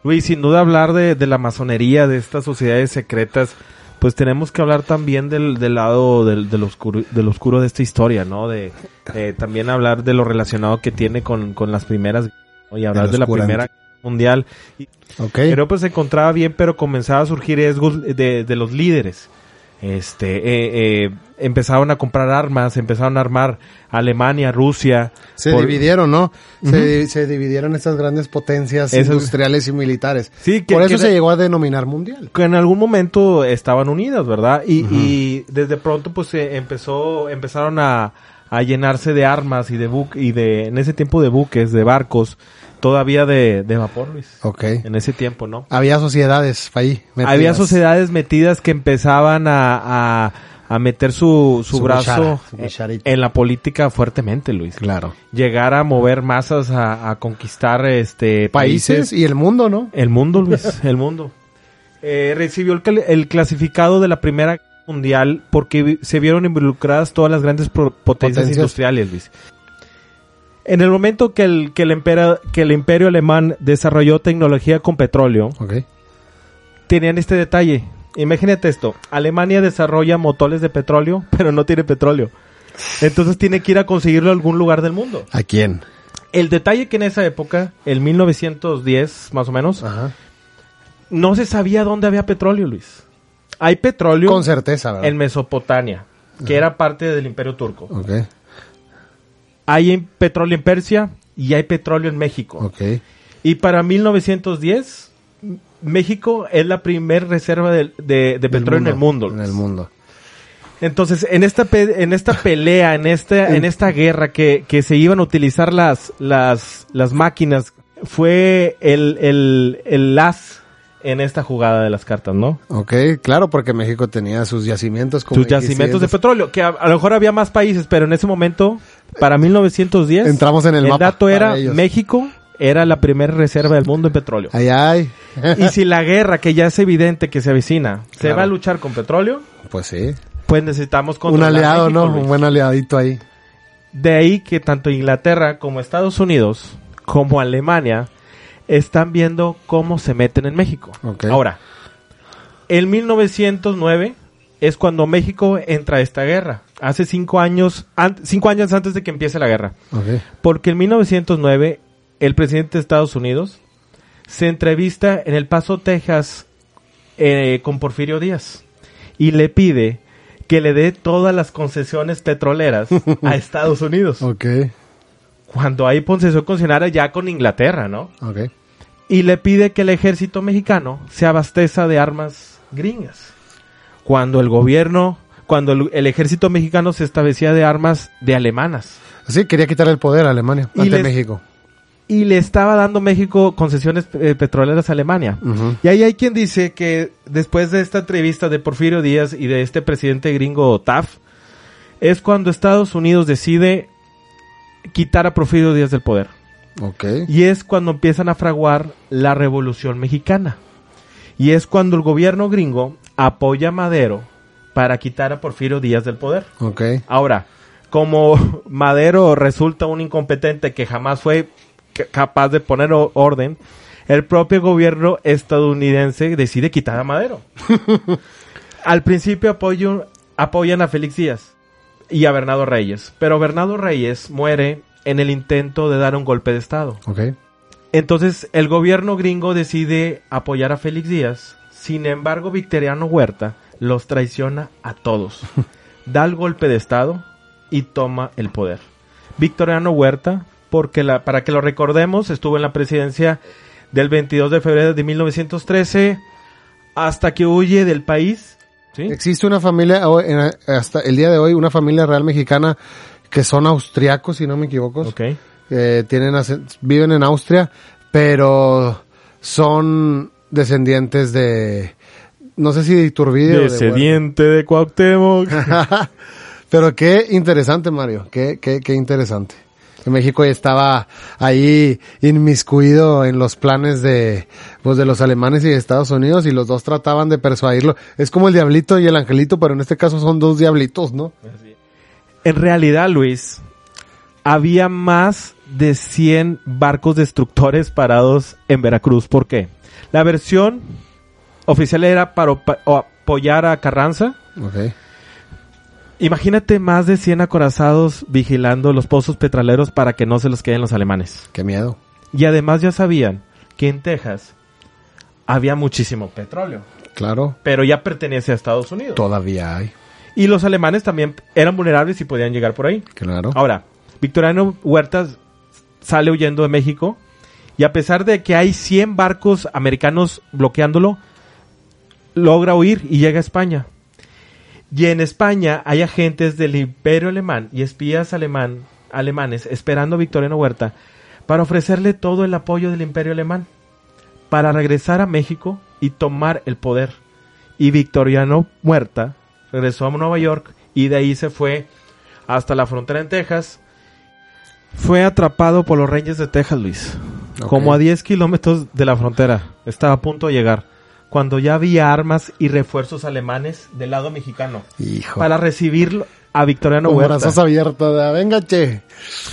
Luis, sin duda hablar de, de la masonería, de estas sociedades secretas, pues tenemos que hablar también del, del lado del, del, oscuro, del oscuro de esta historia, ¿no? De eh, también hablar de lo relacionado que tiene con, con las primeras ¿no? y hablar de la primera Guerra mundial. Y ¿Ok? Europa se encontraba bien, pero comenzaba a surgir riesgos de, de los líderes. Este, eh, eh, empezaron a comprar armas, empezaron a armar Alemania, Rusia. se por- dividieron, ¿no? Ujú. se, se dividieron estas grandes potencias Esas- industriales y militares. Sí, que- Por eso que- se llegó a denominar mundial. que en algún momento estaban unidas, ¿verdad? Y, y desde pronto pues se empezó, empezaron a, a llenarse de armas y de bu y de, en ese tiempo de buques, de barcos, todavía de, de vapor, Luis. Ok. En ese tiempo, ¿no? Había sociedades ahí. metidas. Había sociedades metidas que empezaban a, a, a meter su, su, Su brazo su en- la política fuertemente, Luis. Claro. Llegar a mover masas a, a conquistar este Países y el mundo, ¿no? el mundo, Luis, el mundo. Eh, recibió el, clasificado de la Primera Guerra Mundial porque se vieron involucradas todas las grandes pro- potencias, Potencias. industriales, Luis. En el momento que el, que, el impera- que el imperio alemán desarrolló tecnología con petróleo, Ok. tenían este detalle. Imagínate esto, Alemania desarrolla motores de petróleo, pero no tiene petróleo. Entonces tiene que ir a conseguirlo a algún lugar del mundo. ¿A quién? El detalle que en esa época, el 1910 más o menos, Ajá. no se sabía dónde había petróleo, Luis. Hay petróleo Con certeza, ¿verdad? en Mesopotamia, que era parte del Imperio Turco. Hay petróleo en Persia y hay petróleo en México. Ok. Y para 1910, M- México es la primer reserva de, de- de petróleo en el mundo. En el mundo. Entonces, en esta pe- en esta pelea, en esta en esta guerra que, que se iban a utilizar las las las máquinas, fue el el el as en esta jugada de las cartas, ¿no? Ok, claro, porque México tenía sus yacimientos. como sus yacimientos de petróleo, que a, a lo mejor había más países, pero en ese momento, para 1910, Entramos en el mapa dato era. México era la primera reserva del mundo en petróleo. Ay, ay. Y si la guerra, que ya es evidente que se avecina, se va a luchar con petróleo, Pues sí. pues necesitamos Un aliado, México, ¿no? Luis. Un buen aliadito ahí. De ahí que tanto Inglaterra como Estados Unidos como Alemania están viendo cómo se meten en México. Ahora, en 1909 es cuando México entra a esta guerra. Hace cinco años, cinco años antes de que empiece la guerra. Porque en 1909 el presidente de Estados Unidos se entrevista en El Paso, Texas, eh, con Porfirio Díaz y le pide que le dé todas las concesiones petroleras a Estados Unidos. Ok, Cuando hay concesión concesionaria ya con Inglaterra, ¿no? ok. y le pide que el ejército mexicano se abasteza de armas gringas. Cuando el gobierno, cuando el, el ejército mexicano se establecía de armas de alemanas. Sí, quería quitar el poder a Alemania Y ante les- México. Y le estaba dando México concesiones eh, petroleras a Alemania. Y ahí hay quien dice que después de esta entrevista de Porfirio Díaz y de este presidente gringo Taft, es cuando Estados Unidos decide quitar a Porfirio Díaz del poder. Ok. Y es cuando empiezan a fraguar la Revolución Mexicana. Y es cuando el gobierno gringo apoya a Madero para quitar a Porfirio Díaz del poder. Ok. Ahora, como Madero resulta un incompetente que jamás fue ca- capaz de poner orden, el propio gobierno estadounidense decide quitar a Madero. Al principio apoyo- apoyan a Félix Díaz y a Bernardo Reyes, pero Bernardo Reyes muere en el intento de dar un golpe de Estado. Ok. Entonces el gobierno gringo decide apoyar a Félix Díaz. Sin embargo, Victoriano Huerta los traiciona a todos. Da el golpe de Estado y toma el poder. Victoriano Huerta, porque la, para que lo recordemos, estuvo en la presidencia del 22 de febrero de 1913 hasta que huye del país. ¿sí? Existe una familia, hasta el día de hoy, una familia real mexicana que son austriacos, si no me equivoco. Ok. Eh, tienen, viven en Austria, pero son descendientes de, no sé si de Iturbide o de. Descendiente de Cuauhtémoc. Pero qué interesante, Mario. Qué, qué, qué interesante. Que México ya estaba ahí inmiscuido en los planes de, pues, de los alemanes y de Estados Unidos y los dos trataban de persuadirlo. Es como el diablito y el angelito, pero en este caso son dos diablitos, ¿no? En realidad, Luis, había más de 100 barcos destructores parados en Veracruz. ¿Por qué? La versión oficial era para apoyar a Carranza. Imagínate más de 100 acorazados vigilando los pozos petroleros para que no se los queden los alemanes. Qué miedo. Y además ya sabían que en Texas había muchísimo petróleo, Claro. pero ya pertenece a Estados Unidos. Todavía hay. Y los alemanes también eran vulnerables y podían llegar por ahí. Claro. Ahora, Victoriano Huertas sale huyendo de México y a pesar de que hay 100 barcos americanos bloqueándolo, logra huir y llega a España. Y en España hay agentes del Imperio Alemán y espías alemán, alemanes esperando a Victoriano Huerta para ofrecerle todo el apoyo del Imperio Alemán para regresar a México y tomar el poder. Y Victoriano Huerta regresó a Nueva York y de ahí se fue hasta la frontera en Texas. Fue atrapado por los Rangers de Texas, Luis. Como a 10 kilómetros de la frontera. Estaba a punto de llegar. Cuando ya había armas y refuerzos alemanes del lado mexicano. Hijo. Para recibir a Victoriano Con Huerta. brazos abiertos. de, Venga, che.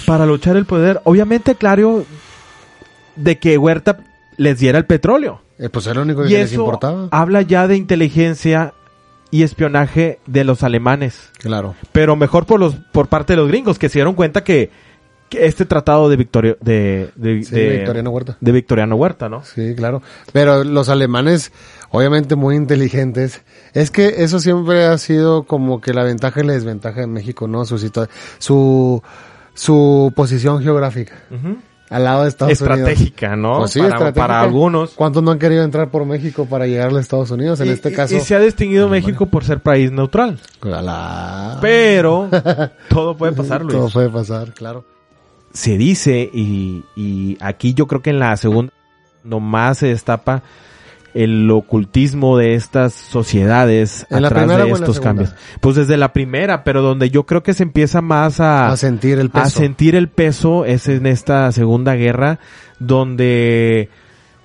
Para luchar el poder. Obviamente, claro, de que Huerta les diera el petróleo. Eh, pues era lo único que Y les eso importaba. habla ya de inteligencia y espionaje de los alemanes. Claro. Pero mejor por los por parte de los gringos que se dieron cuenta que este tratado de Victorio de, de, Sí, de- Victoriano Huerta. de Victoriano Huerta, ¿no? Sí, claro. Pero los alemanes, obviamente muy inteligentes. Es que eso siempre ha sido como que la ventaja y la desventaja de México, ¿no? Su su, su posición geográfica. Al lado de Estados Unidos. Estratégica, ¿no? Pues sí, para, estratégica. para algunos. ¿Cuántos no han querido entrar por México para llegar a Estados Unidos? En Y- este caso. y se ha distinguido México por ser país neutral. La- Pero todo puede pasar, Luis. Todo puede pasar, claro. Se dice, y, y aquí yo creo que en la segunda nomás se destapa el ocultismo de estas sociedades ¿En la atrás primera de o en la estos cambios. Pues desde la primera, pero donde yo creo que se empieza más a, A sentir el a peso. sentir el peso es en esta segunda guerra, donde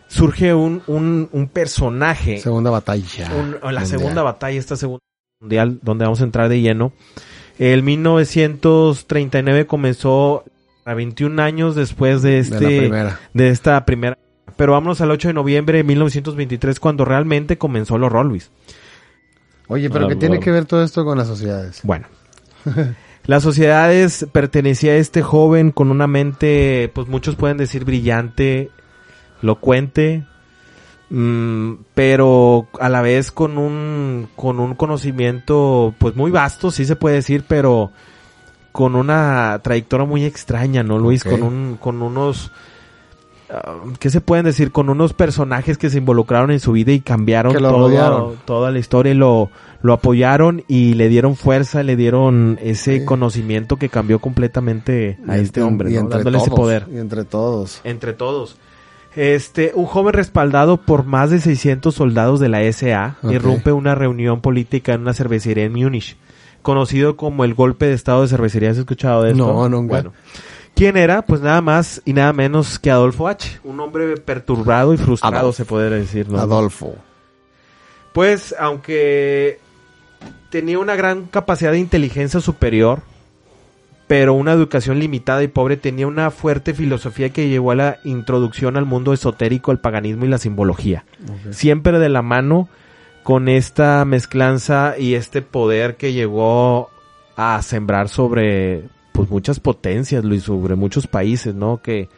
surge un, un, un personaje Segunda batalla. un- la Mundial. segunda batalla, esta segunda mundial, donde vamos a entrar de lleno. El 1939 comenzó a 21 años después de este de esta primera. Pero vámonos al 8 de noviembre de 1923 cuando realmente comenzó el horror, Luis. Oye, pero Ah, ¿qué tiene bueno. que ver todo esto con las sociedades? Bueno. Las sociedades pertenecía a este joven con una mente, pues muchos pueden decir brillante, locuente, mm, pero a la vez con un, con un conocimiento pues muy vasto, sí se puede decir, pero con una trayectoria muy extraña, ¿no, Luis? Con un, con unos, ah, ¿qué se pueden decir? Con unos personajes que se involucraron en su vida y cambiaron todo- toda la historia y lo, lo apoyaron y le dieron fuerza, le dieron ese Sí. conocimiento que cambió completamente a Y este entre- hombre, y ¿no? dándole ese poder Y entre todos. entre todos. Este, un joven respaldado por más de 600 soldados de la SA Ok. irrumpe una reunión política en una cervecería en Múnich, conocido como el golpe de estado de cervecería. ¿Has escuchado de esto? No, nunca. Bueno. ¿Quién era? Pues nada más y nada menos que Adolfo H. Un hombre perturbado y frustrado, Adolfo. se puede decir, ¿no? Adolfo. Pues, aunque tenía una gran capacidad de inteligencia superior, pero una educación limitada y pobre, tenía una fuerte filosofía que llevó a la introducción al mundo esotérico, al paganismo y la simbología. Siempre de la mano con esta mezclanza y este poder que llegó a sembrar sobre pues muchas potencias, Luis, sobre muchos países, ¿no? Que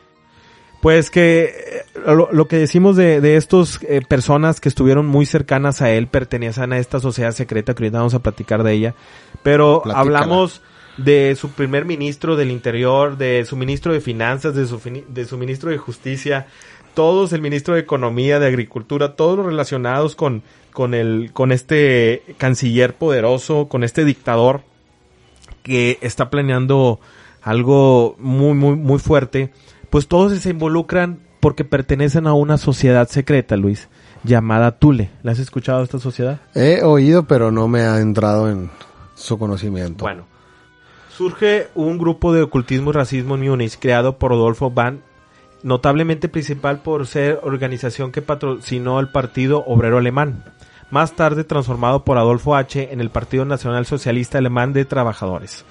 pues que eh, lo, lo que decimos de, de estos eh, personas que estuvieron muy cercanas a él pertenecían a esta sociedad secreta que ahorita vamos a platicar de ella, pero Platícala. hablamos de su primer ministro del interior, de su ministro de finanzas, de su, de su ministro de justicia, todos, el ministro de economía, de agricultura, todos los relacionados con, con el, con este canciller poderoso, con este dictador que está planeando algo muy, muy, muy fuerte, pues todos se involucran porque pertenecen a una sociedad secreta, Luis, llamada Tule. ¿La has escuchado esta sociedad? He oído, pero no me ha entrado en su conocimiento. Bueno, surge un grupo de ocultismo y racismo en Múnich creado por Rodolfo Van, notablemente principal por ser organización que patrocinó el Partido Obrero Alemán, más tarde transformado por Adolfo H. en el Partido Nacional Socialista Alemán de Trabajadores.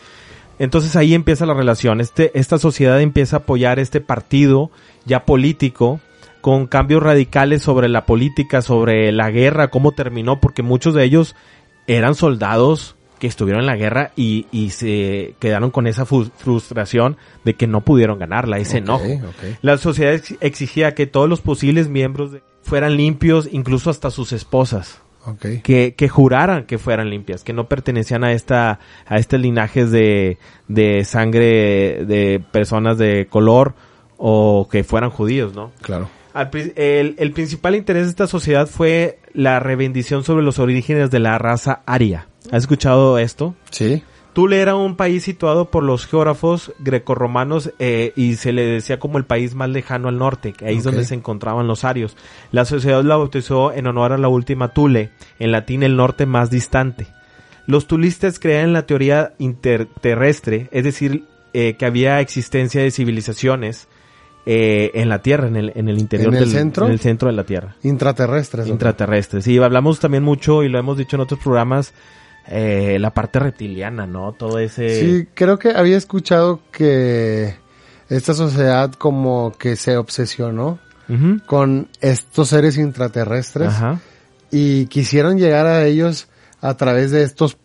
Entonces ahí empieza la relación. Este, esta sociedad empieza a apoyar este partido ya político con cambios radicales sobre la política, sobre la guerra, cómo terminó, porque muchos de ellos eran soldados que estuvieron en la guerra y, y se quedaron con esa frustración de que no pudieron ganarla, ese enojo. ok. La sociedad ex- exigía que todos los posibles miembros de- fueran limpios, incluso hasta sus esposas Que, que juraran que fueran limpias, que no pertenecían a esta, a este linajes de, de sangre de personas de color o que fueran judíos, ¿no? Claro. Al el, el principal interés de esta sociedad fue la rebendición sobre los orígenes de la raza aria. ¿Has escuchado esto? Sí. Tule era un país situado por los geógrafos grecorromanos eh, y se le decía como el país más lejano al norte, que ahí es donde se encontraban los arios. La sociedad la bautizó en honor a la última Tule, en latín el norte más distante. Los tulistas creían en la teoría interterrestre, es decir, eh, que había existencia de civilizaciones eh, en la Tierra, en el, en el interior ¿En el del centro? en el centro de la Tierra Intraterrestres. intraterrestres. Sí, hablamos también mucho y lo hemos dicho en otros programas, eh, la parte reptiliana, ¿no? Todo ese... Sí, creo que había escuchado que esta sociedad como que se obsesionó con estos seres intraterrestres Ajá. y quisieron llegar a ellos a través de estos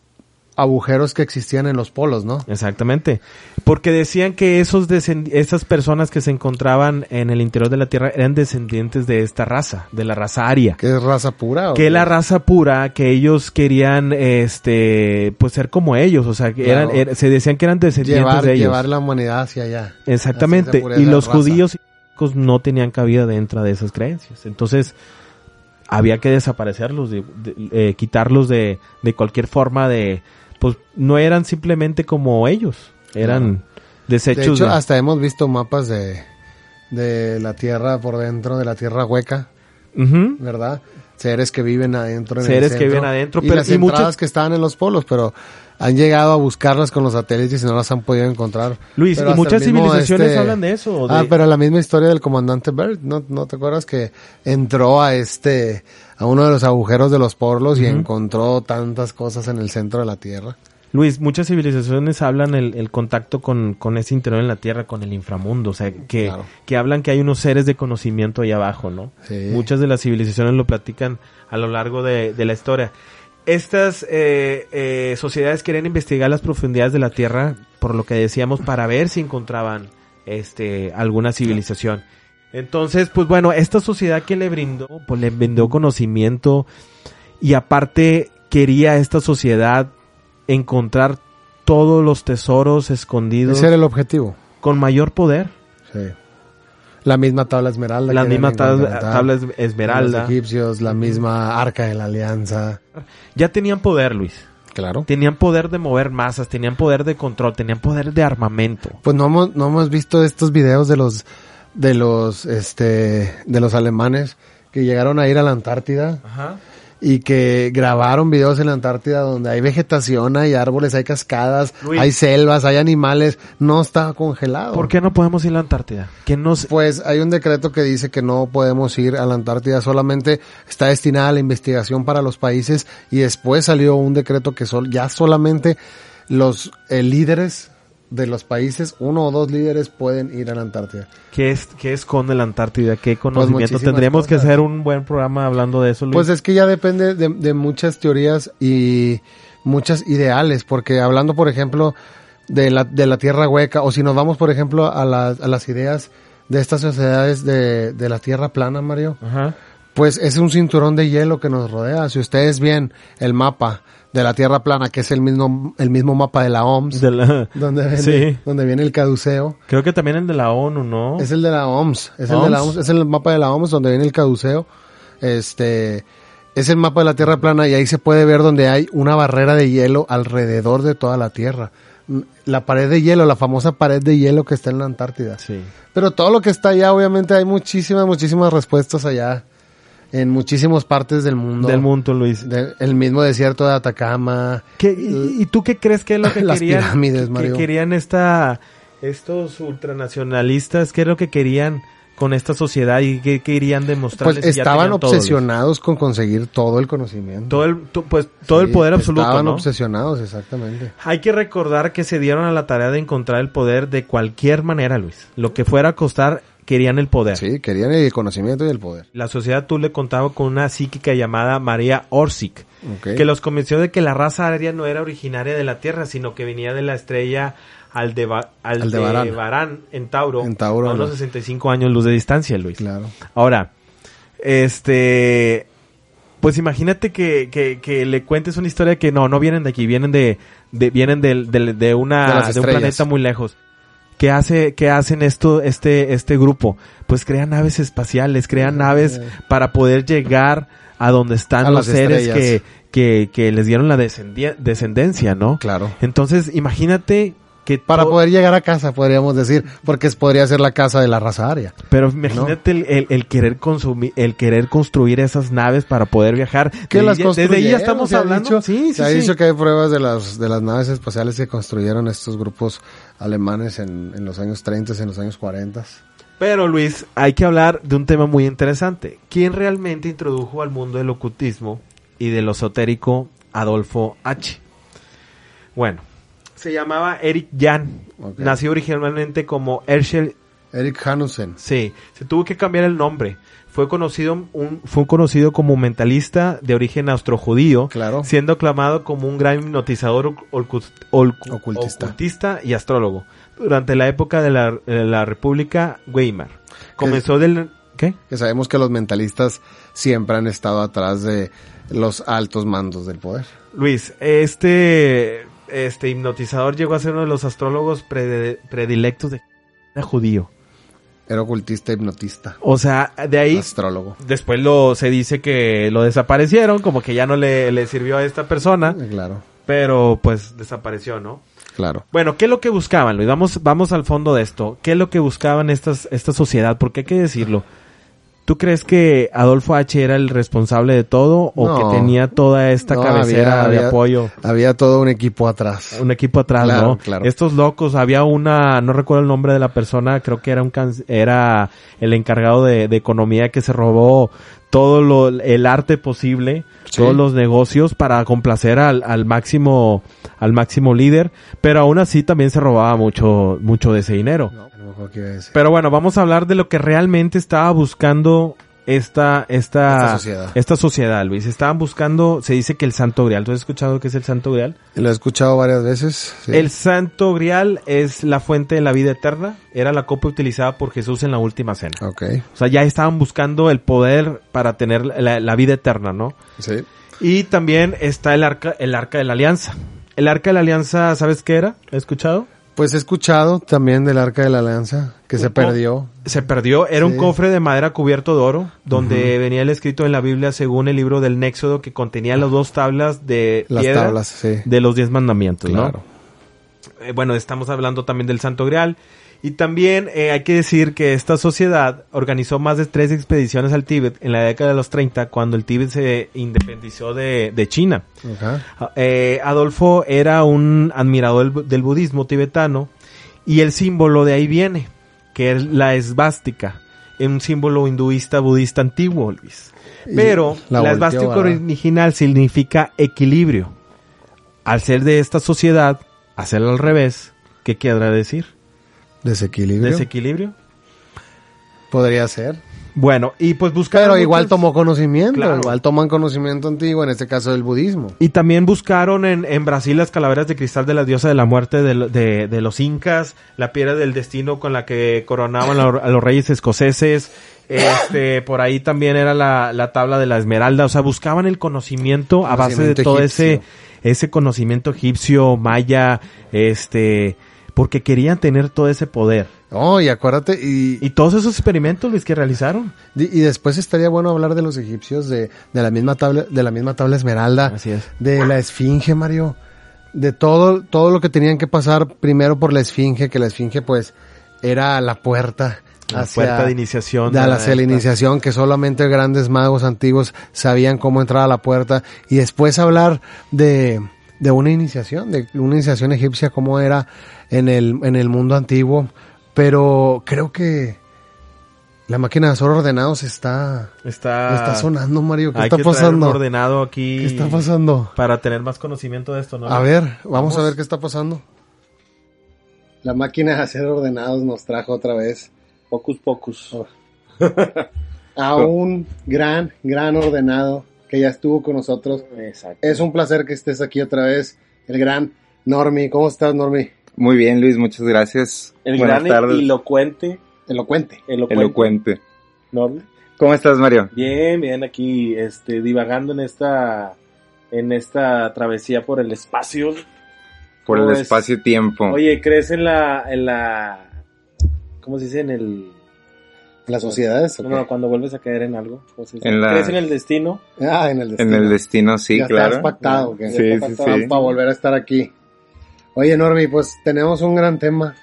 agujeros que existían en los polos, ¿no? Exactamente. Porque decían que esos esas personas que se encontraban en el interior de la Tierra eran descendientes de esta raza, de la raza aria. Que es raza pura. ¿o Que qué? la raza pura, que ellos querían, este, pues ser como ellos, o sea, que Claro. eran, era- se decían que eran descendientes llevar, de ellos. llevar la humanidad hacia allá. Exactamente. Hacia Y los raza. judíos y los no tenían cabida dentro de esas creencias. Entonces, había que desaparecerlos, de- de- eh, quitarlos de, de cualquier forma de, pues no eran simplemente como ellos, eran De desechos hecho, de- hasta hemos visto mapas de, de la tierra por dentro, de la tierra hueca. ¿verdad? Seres que viven adentro. en el Seres que viven adentro, y pero- las y entradas muchas- que estaban en los polos, pero han llegado a buscarlas con los satélites y no las han podido encontrar. Luis, Pero y muchas civilizaciones este, hablan de eso. de- Ah, pero la misma historia del comandante Byrd, ¿no, ¿no te acuerdas que entró a este, a uno de los agujeros de los polos y encontró tantas cosas en el centro de la Tierra? Luis, muchas civilizaciones hablan el, el contacto con, con ese interior en la Tierra, con el inframundo, o sea, que, Claro. que hablan que hay unos seres de conocimiento ahí abajo, ¿no? Sí. Muchas de las civilizaciones lo platican a lo largo de, de la historia. Estas eh, eh, sociedades querían investigar las profundidades de la Tierra, por lo que decíamos, para ver si encontraban este alguna civilización. Entonces, pues bueno, esta sociedad que le brindó, pues le brindó conocimiento y aparte quería esta sociedad encontrar todos los tesoros escondidos Ese era el objetivo. con mayor poder. Sí. La misma tabla esmeralda. La misma tabla, esmeralda. Los egipcios, la misma arca de la alianza. Ya tenían poder, Luis. Claro. Tenían poder de mover masas, tenían poder de control, tenían poder de armamento. Pues no hemos, no hemos visto estos videos de los, de los, este, de los alemanes que llegaron a ir a la Antártida Ajá. y que grabaron videos en la Antártida donde hay vegetación, hay árboles, hay cascadas, Luis. hay selvas, hay animales, no está congelado. ¿Por qué no podemos ir a la Antártida? ¿Quién nos... Pues hay un decreto que dice que no podemos ir a la Antártida, solamente está destinada a la investigación para los países y después salió un decreto que sol- ya solamente los eh, líderes de los países, uno o dos líderes pueden ir a la Antártida. ¿Qué, es, ¿Qué esconde la Antártida? ¿Qué conocimiento? muchísimas Tendríamos que hacer un buen programa hablando de eso, Luis. Pues es que ya depende de, de muchas teorías y muchas ideales, porque hablando, por ejemplo, de la, de la tierra hueca, o si nos vamos, por ejemplo, a, las- a las ideas de estas sociedades de, de la tierra plana, Mario, Ajá. Pues es un cinturón de hielo que nos rodea. Si ustedes ven el mapa de la tierra plana, que es el mismo, el mismo mapa de la OMS, De la- donde, viene, Sí. donde viene el caduceo, Creo que también el de la ONU, ¿no? es el de la OMS, es el de la OMS. OMS, es el mapa de la OMS donde viene el caduceo. Este es el mapa de la Tierra plana y ahí se puede ver donde hay una barrera de hielo alrededor de toda la Tierra. Mm, La pared de hielo, la famosa pared de hielo que está en la Antártida. Sí. Pero todo lo que está allá, obviamente hay muchísimas, muchísimas respuestas allá en muchísimas partes del mundo. Del mundo, Luis. De- el mismo desierto de Atacama. ¿Qué- y, y tú qué crees que es lo que Las querían? pirámides, que, querían esta, estos ultranacionalistas? ¿Qué es lo que querían con esta sociedad y qué querían demostrarles? Pues estaban obsesionados con conseguir todo el conocimiento. Todo el, to- pues, todo el poder absoluto, Estaban ¿no? obsesionados, exactamente. Hay que recordar que se dieron a la tarea de encontrar el poder de cualquier manera, Luis. Lo que fuera a costar, querían el poder. Sí, querían el conocimiento y el poder. La sociedad tú le contaba con una psíquica llamada María Orsic, que los convenció de que la raza aria no era originaria de la Tierra, sino que venía de la estrella Aldeba- Aldebarán. Aldebarán en Tauro, En Tauro, a unos ¿no? 65 años luz de distancia, Luis. Claro. Ahora, este, pues imagínate que, que, que le cuentes una historia que no, no vienen de aquí, vienen de, de vienen del- de, una, De de un planeta muy lejos. ¿Qué hace, qué hacen esto, este, este grupo? Pues crean naves espaciales, crean naves para poder llegar a donde están A los seres que, estrellas. que, que les dieron la descendencia, ¿no? Claro. Entonces, imagínate que Para poder llegar a casa, podríamos decir, porque podría ser la casa de la raza aria. Pero imagínate el, el- el querer consumir, el querer construir esas naves para poder viajar. Que Desde las ya- Desde ahí ya estamos ha hablando. dicho- sí, sí, se ha sí. dicho que hay pruebas de las, de las naves espaciales que construyeron estos grupos alemanes en, en los años 30, en los años 40. Pero Luis, hay que hablar de un tema muy interesante. ¿Quién realmente introdujo al mundo del ocultismo y de lo esotérico Adolfo H? Bueno, se llamaba Eric Jan. Ok. Nació originalmente como Herschel Eric Hanussen. Sí, se tuvo que cambiar el nombre. Fue conocido, un, fue conocido como mentalista de origen austrojudío, Claro. siendo aclamado como un gran hipnotizador Ocultista. ocultista y astrólogo durante la época de la, de la República Weimar. Comenzó del... ¿Qué? Que sabemos que los mentalistas siempre han estado atrás de los altos mandos del poder. Luis, este, este hipnotizador llegó a ser uno de los astrólogos predilectos de judío. Era ocultista, hipnotista, O sea, de ahí astrólogo. Después lo se dice que lo desaparecieron, como que ya no le, le sirvió a esta persona, Eh, Claro, pero pues desapareció, ¿no? claro. Bueno, ¿qué es lo que buscaban, Luis? Vamos, vamos al fondo de esto. ¿Qué es lo que buscaban estas, esta sociedad? Porque hay que decirlo. ¿Tú crees que Adolfo H era el responsable de todo o No. que tenía toda esta No, cabecera había- de apoyo? Había todo un equipo atrás. Un equipo atrás, Claro, ¿no? claro. Estos locos, había una, no recuerdo el nombre de la persona, creo que era un can- era el encargado de, de economía que se robó todo lo, el arte posible, Sí. todos los negocios para complacer al, al máximo, al máximo líder, pero aún así también se robaba mucho, mucho de ese dinero. No, acuerdo qué iba a decir. Pero bueno, vamos a hablar de lo que realmente estaba buscando esta, esta, Esta sociedad. esta sociedad, Luis. Estaban buscando, se dice que el Santo Grial. ¿Tú has escuchado qué es el Santo Grial? Lo he escuchado varias veces. sí. El Santo Grial es la fuente de la vida eterna. Era la copa utilizada por Jesús en la última cena. Ok, O sea, ya estaban buscando el poder para tener la, la vida eterna, ¿no? sí. Y también está el arca, el arca de la alianza. El arca de la alianza, ¿sabes qué era? ¿Has escuchado? Pues he escuchado también del Arca de la Alianza, que se perdió. Se perdió. Era un cofre de madera cubierto de oro, donde venía el escrito en la Biblia según el libro del Néxodo que contenía las dos tablas de Las piedra tablas, sí. de los diez mandamientos, ¿no? Claro. Eh, bueno, estamos hablando también del Santo Grial. Y también eh, hay que decir que esta sociedad organizó más de tres expediciones al Tíbet en la década de los 30, cuando el Tíbet se independizó de, de China. Ah, eh, Adolfo era un admirador del, del budismo tibetano y el símbolo de ahí viene, que es la esvástica, un símbolo hinduista budista antiguo, Luis. Y Pero la la, esvástica original significa equilibrio. Al ser de esta sociedad, hacerlo al revés, ¿qué querrá decir? Desequilibrio. ¿Desequilibrio? Podría ser. Bueno, y pues buscaron Pero igual muchas- tomó conocimiento, Claro. igual toman conocimiento antiguo, en este caso del budismo. Y también buscaron en, en Brasil las calaveras de cristal de la diosa de la muerte de, lo- de- de los incas, la piedra del destino con la que coronaban a, los reyes escoceses, este, por ahí también era la, la tabla de la esmeralda, o sea, buscaban el conocimiento a base de todo ese, ese conocimiento egipcio, maya, este, porque querían tener todo ese poder. Oh, y acuérdate, y, Y todos esos experimentos, Luis, que realizaron. y, y después estaría bueno hablar de los egipcios, de, de la misma tabla, de la misma tabla esmeralda, Así es. de la esfinge, Mario, de todo, todo lo que tenían que pasar primero por la esfinge, que la esfinge pues era la puerta. La hacia- puerta de iniciación. de de hacia la esta- iniciación, que solamente grandes magos antiguos sabían cómo entrar a la puerta, y después hablar de, de una iniciación, de una iniciación egipcia, cómo era en el, en el mundo antiguo, pero creo que la máquina de hacer ordenados está, Está, está sonando, Mario, ¿qué hay está que traer un pasando? ordenado aquí. ¿Qué está pasando? Para tener más conocimiento de esto, ¿no? A ver, vamos, a ver qué está pasando. La máquina de hacer ordenados nos trajo otra vez Pocus Pocus. a un gran, gran ordenado que ya estuvo con nosotros. Exacto. Es un placer que estés aquí otra vez, el gran Normi. ¿Cómo estás, Normi? Muy bien, Luis, muchas gracias. El Buenas gran tardes. elocuente. Elocuente. Elocuente. Elocuente. ¿Cómo estás, Mario? Bien, bien, aquí este, divagando en esta, en esta travesía por el espacio. Por el espacio-tiempo. Oye, ¿crees en la, en la, ¿cómo se dice? En el, ¿Las sociedades? no, no, cuando vuelves a caer en algo. En la- ¿Crees en el destino? Ah, en el destino. En el destino, sí, ya claro. estás pactado. ¿qué? Sí, Ya sí, está pactado sí. Para volver a estar aquí. Oye, Normi, pues tenemos un gran tema.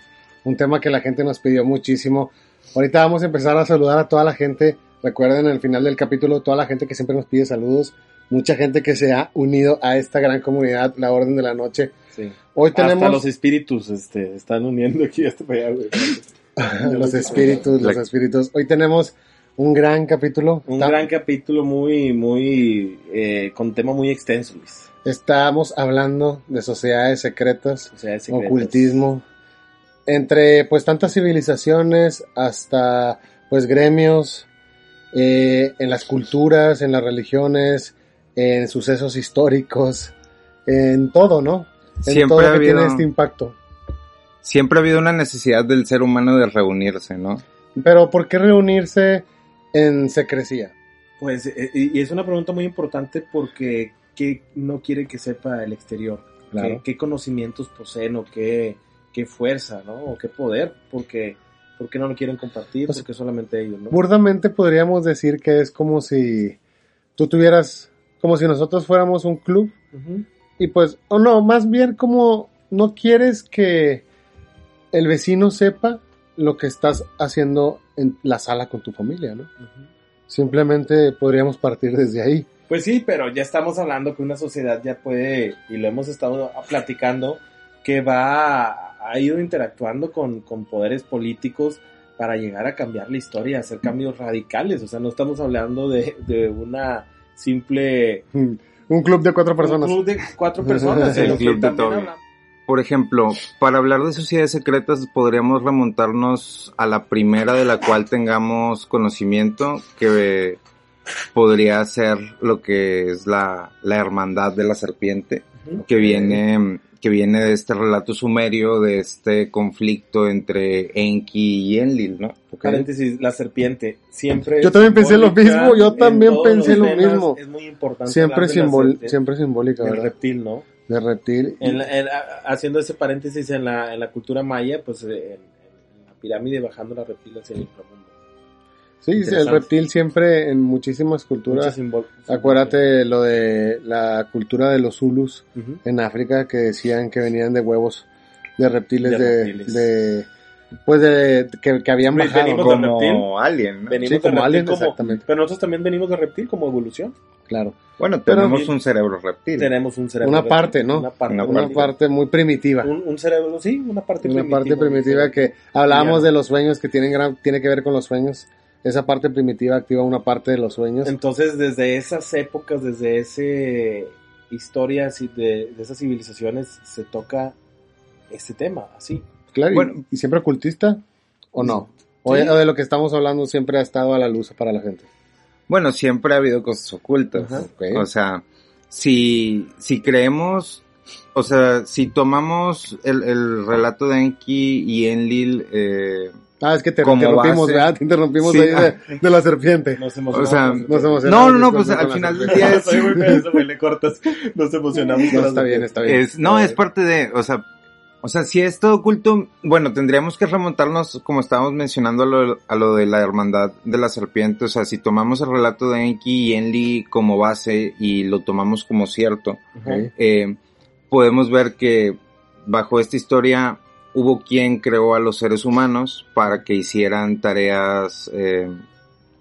Un tema que la gente nos pidió muchísimo. Ahorita vamos a empezar a saludar a toda la gente. Recuerden al final del capítulo, toda la gente que siempre nos pide saludos. Mucha gente que se ha unido a esta gran comunidad, la Orden de la Noche. Sí. Hoy tenemos Hasta los espíritus este, están uniendo aquí hasta para allá, güey. los espíritus, los espíritus. Hoy tenemos un gran capítulo. Un gran capítulo muy, muy, eh, con tema muy extenso, Luis. Estamos hablando de sociedades secretas, ocultismo, entre pues tantas civilizaciones hasta pues gremios, eh, en las culturas, en las religiones, en sucesos históricos, en todo, ¿no? En Siempre todo ha que tiene habido- este impacto. Siempre ha habido una necesidad del ser humano de reunirse, ¿no? Pero ¿por qué reunirse en secrecía? Pues, eh, y es una pregunta muy importante porque ¿qué no quiere que sepa el exterior? Claro. ¿Qué, qué conocimientos poseen o qué, qué fuerza, ¿no? O qué poder, porque ¿por qué no lo quieren compartir? Pues, porque solamente ellos, ¿no? Burdamente podríamos decir que es como si tú tuvieras, como si nosotros fuéramos un club. Y pues, o no, más bien como no quieres que el vecino sepa lo que estás haciendo en la sala con tu familia, ¿no? Simplemente podríamos partir desde ahí. Pues sí, pero ya estamos hablando que una sociedad ya puede, y lo hemos estado platicando, que va, ha ido interactuando con, con poderes políticos para llegar a cambiar la historia, hacer cambios radicales. O sea, no estamos hablando de, de una simple Un club de cuatro personas. Un club de cuatro personas. El club de habla- por ejemplo, para hablar de sociedades secretas podríamos remontarnos a la primera de la cual tengamos conocimiento, que podría ser lo que es la, la hermandad de la serpiente, que viene que viene de este relato sumerio, de este conflicto entre Enki y Enlil, ¿no? Paréntesis, la serpiente. Siempre. Yo también pensé lo mismo, yo también pensé lo temas. mismo. Es muy importante. Siempre, de simbol- siempre simbólica, El ¿verdad? reptil, ¿no? De reptil. En la- en- haciendo ese paréntesis en la, en la cultura maya, pues eh, en, en la pirámide bajando la reptil hacia el inframundo. Sí, el reptil siempre en muchísimas culturas. Acuérdate lo de la cultura de los Zulus Ujú. en África que decían que venían de huevos de reptiles De de, reptiles. de- pues de que, que habían bajado venimos de como reptil. alien, ¿no? Venimos Sí, de como reptil alien, como- exactamente. Pero nosotros también venimos de reptil como evolución. claro Bueno, Pero- tenemos un cerebro reptil. Tenemos un cerebro. Una reptil, parte, ¿no? Una parte. Una una parte muy primitiva Un, un cerebro, sí, una parte una primitiva. parte primitiva que hablábamos de los sueños que tienen gran tiene que ver con los sueños esa parte primitiva activa una parte de los sueños Entonces, desde esas épocas, desde ese historia así de, de esas civilizaciones, se toca este tema, así. claro y- Bueno. y, siempre ocultista o no o, Sí. de lo que estamos hablando siempre ha estado a la luz para la gente Bueno, siempre ha habido cosas ocultas. Ajá. O sea, si, si creemos, o sea, si tomamos el, el relato de Enki y Enlil, eh, ah es que te Como interrumpimos base. ¿verdad? te interrumpimos Sí. ahí de, de la serpiente Nos o emocionamos. sea, con nos emocionamos. no, no, no, pues al final del día es, eso, güey, le cortas. Nos emocionamos. No, está bien, está bien. es- no, es parte de, o sea, o sea, si es todo oculto, bueno, tendríamos que remontarnos, como estábamos mencionando, a lo, a lo de la hermandad de la serpiente, o sea, si tomamos el relato de Enki y Enlil como base y lo tomamos como cierto, eh, podemos ver que bajo esta historia hubo quien creó a los seres humanos para que hicieran tareas eh,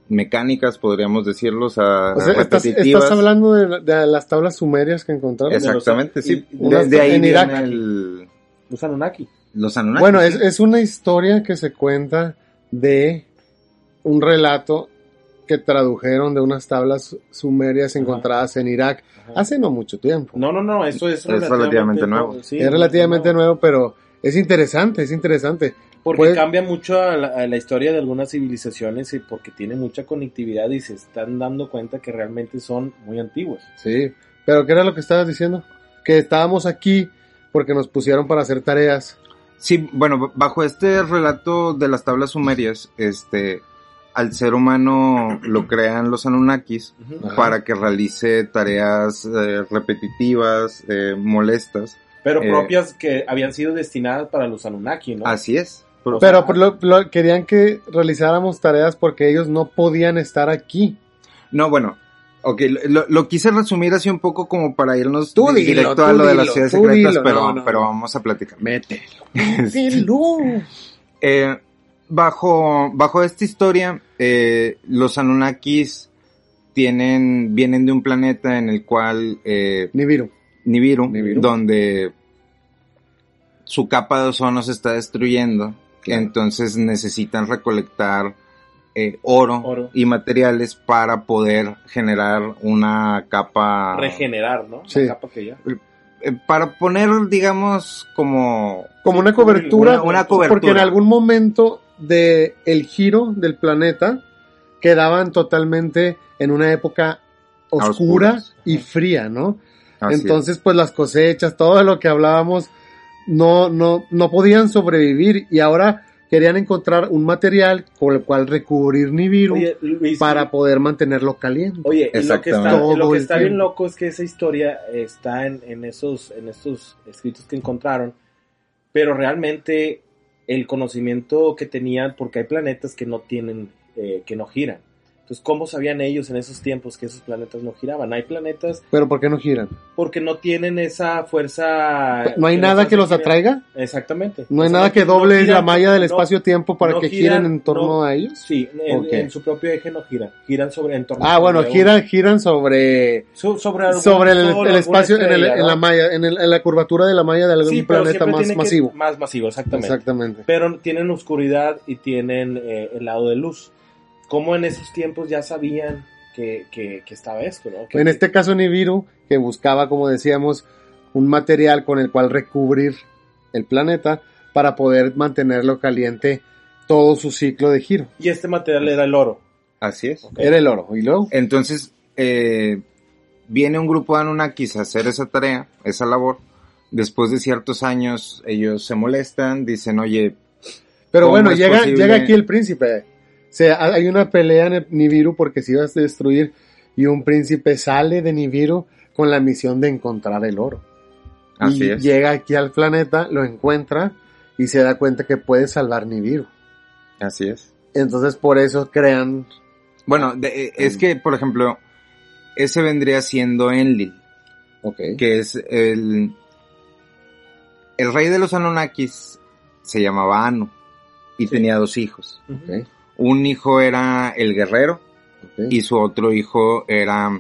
mecánicas, podríamos decirlo, o sea, O sea, estás, repetitivas. estás hablando de, de las tablas sumerias que encontraron. Exactamente, los- sí. y- De, unas de ahí en viene Irak. el- Los Anunnaki. los Anunnaki. Bueno, es, sí. es una historia que se cuenta de un relato que tradujeron de unas tablas sumerias Ajá. encontradas en Irak Ajá. hace no mucho tiempo. No, no, no, eso es, relativamente nuevo. sí, es relativamente nuevo, pero es interesante, es interesante. Porque cambia mucho a la, a la historia de algunas civilizaciones y porque tiene mucha conectividad y se están dando cuenta que realmente son muy antiguos. Sí, pero ¿qué era lo que estabas diciendo? Que estábamos aquí porque nos pusieron para hacer tareas. Sí, bueno, bajo este relato de las tablas sumerias, este, al ser humano lo crean los Anunnakis Ajá. para que realice tareas eh, repetitivas, eh, molestas. Pero Eh, propias que habían sido destinadas para los Anunnaki, ¿no? Así es. Pero sea, por lo- lo- querían que realizáramos tareas porque ellos no podían estar aquí. No, bueno, ok, lo, lo quise resumir así un poco como para irnos Tú di- dilo, directo a lo de las ciudades secretas, dilo. pero, No, no, pero no. vamos a platicar. Mételo. Eh, bajo, bajo esta historia, eh, los Anunnakis tienen, vienen de un planeta en el cual, eh, Nibiru. Nibiru, Nibiru. donde su capa de ozono se está destruyendo, entonces necesitan recolectar eh, oro, Oro. y materiales para poder generar una capa regenerar, ¿no? Sí. La capa que ya. eh, para poner digamos como Como una cobertura, una- una cobertura. porque en algún momento de el giro del planeta quedaban totalmente en una época oscura y fría, ¿no? Así es. Entonces, pues las cosechas, todo lo que hablábamos, no, no, no podían sobrevivir y ahora querían encontrar un material con el cual recubrir Nibiru Oye, Luis, para poder mantenerlo caliente. Oye, y lo que está, Exactamente. lo que está bien loco es que esa historia está en, en esos, en estos escritos que encontraron, pero realmente el conocimiento que tenían, porque hay planetas que no tienen, eh, que no giran. Entonces, ¿cómo sabían ellos en esos tiempos que esos planetas no giraban? Hay planetas Pero ¿por qué no giran? porque no tienen esa fuerza. ¿No hay nada que los girar. atraiga? Exactamente. ¿No hay O sea, nada que no doble giran, la malla del no- espacio-tiempo para no que giran, giren en torno no- a ellos? Sí, en, su propio eje no giran. Giran sobre en torno Ah, bueno, giran, giran sobre, so- sobre, algún sobre el, espacio, en, la malla, en, la curvatura de la malla de algún Sí, planeta más que- masivo. Más masivo, exactamente. Exactamente. Pero tienen oscuridad y tienen eh, el lado de luz. ¿Cómo en esos tiempos ya sabían que, que, que estaba esto? ¿no? Que- En este caso Nibiru, que buscaba, como decíamos, un material con el cual recubrir el planeta para poder mantenerlo caliente todo su ciclo de giro. Y este material era el oro. Así es. Era el oro. ¿Y luego? Entonces, eh, viene un grupo de Anunnakis a hacer esa tarea, esa labor. Después de ciertos años, ellos se molestan, dicen, oye, Pero ¿cómo bueno, llega, llega aquí el príncipe. O sea, hay una pelea en Nibiru porque se iba a destruir y un príncipe sale de Nibiru con la misión de encontrar el oro. Así y es. llega aquí al planeta, lo encuentra y se da cuenta que puede salvar Nibiru. Así es. Entonces por eso crean... Bueno, de- eh, es que, por ejemplo, ese vendría siendo Enlil, Ok. que es el... El rey de los Anunnakis se llamaba Anu y tenía dos hijos. Un hijo era el guerrero y su otro hijo era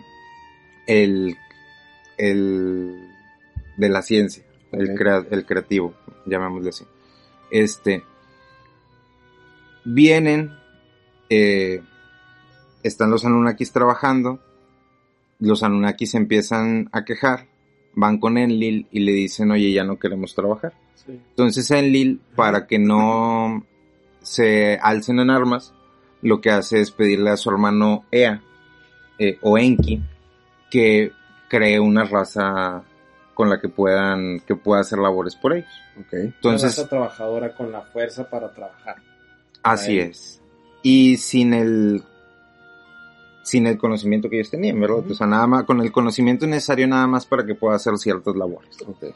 el, el de la ciencia, el, crea- el creativo, llamémosle así. Este, vienen, eh, están los Anunnakis trabajando, los Anunnakis se empiezan a quejar, van con Enlil y le dicen, oye, ya no queremos trabajar. Sí. Entonces Enlil, para que no se alcen en armas, lo que hace es pedirle a su hermano Ea, eh, o Enki, que cree una raza con la que puedan, que pueda hacer labores por ellos. ok. Entonces, Una raza trabajadora con la fuerza para trabajar. así es. Y sin el, sin el conocimiento que ellos tenían, ¿verdad? O sea, nada más, con el conocimiento necesario nada más para que pueda hacer ciertas labores. ok.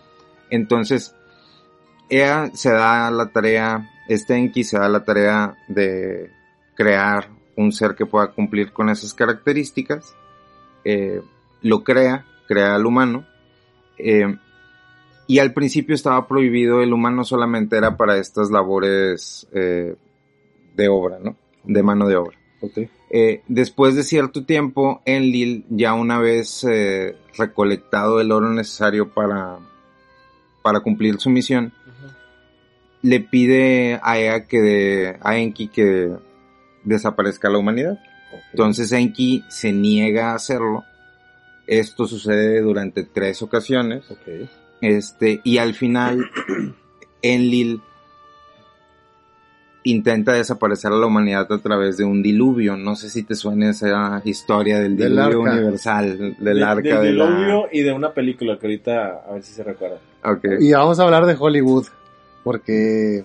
Entonces, ella se da la tarea, este Enki se da la tarea de crear un ser que pueda cumplir con esas características. Eh, lo crea, crea al humano. eh, y al principio estaba prohibido, el humano solamente era para estas labores eh, de obra, ¿no? De mano de obra. ok. Eh, después de cierto tiempo, Enlil, ya una vez recolectado el oro necesario para, para cumplir su misión, le pide a Ea que de- a Enki que desaparezca la humanidad. Entonces Enki se niega a hacerlo. Esto sucede durante tres ocasiones. Este, y al final, Enlil intenta desaparecer a la humanidad a través de un diluvio. No sé si te suena esa historia del diluvio universal, del De- arca del de la... diluvio y de una película que ahorita a ver si se recuerda. Y vamos a hablar de Hollywood porque...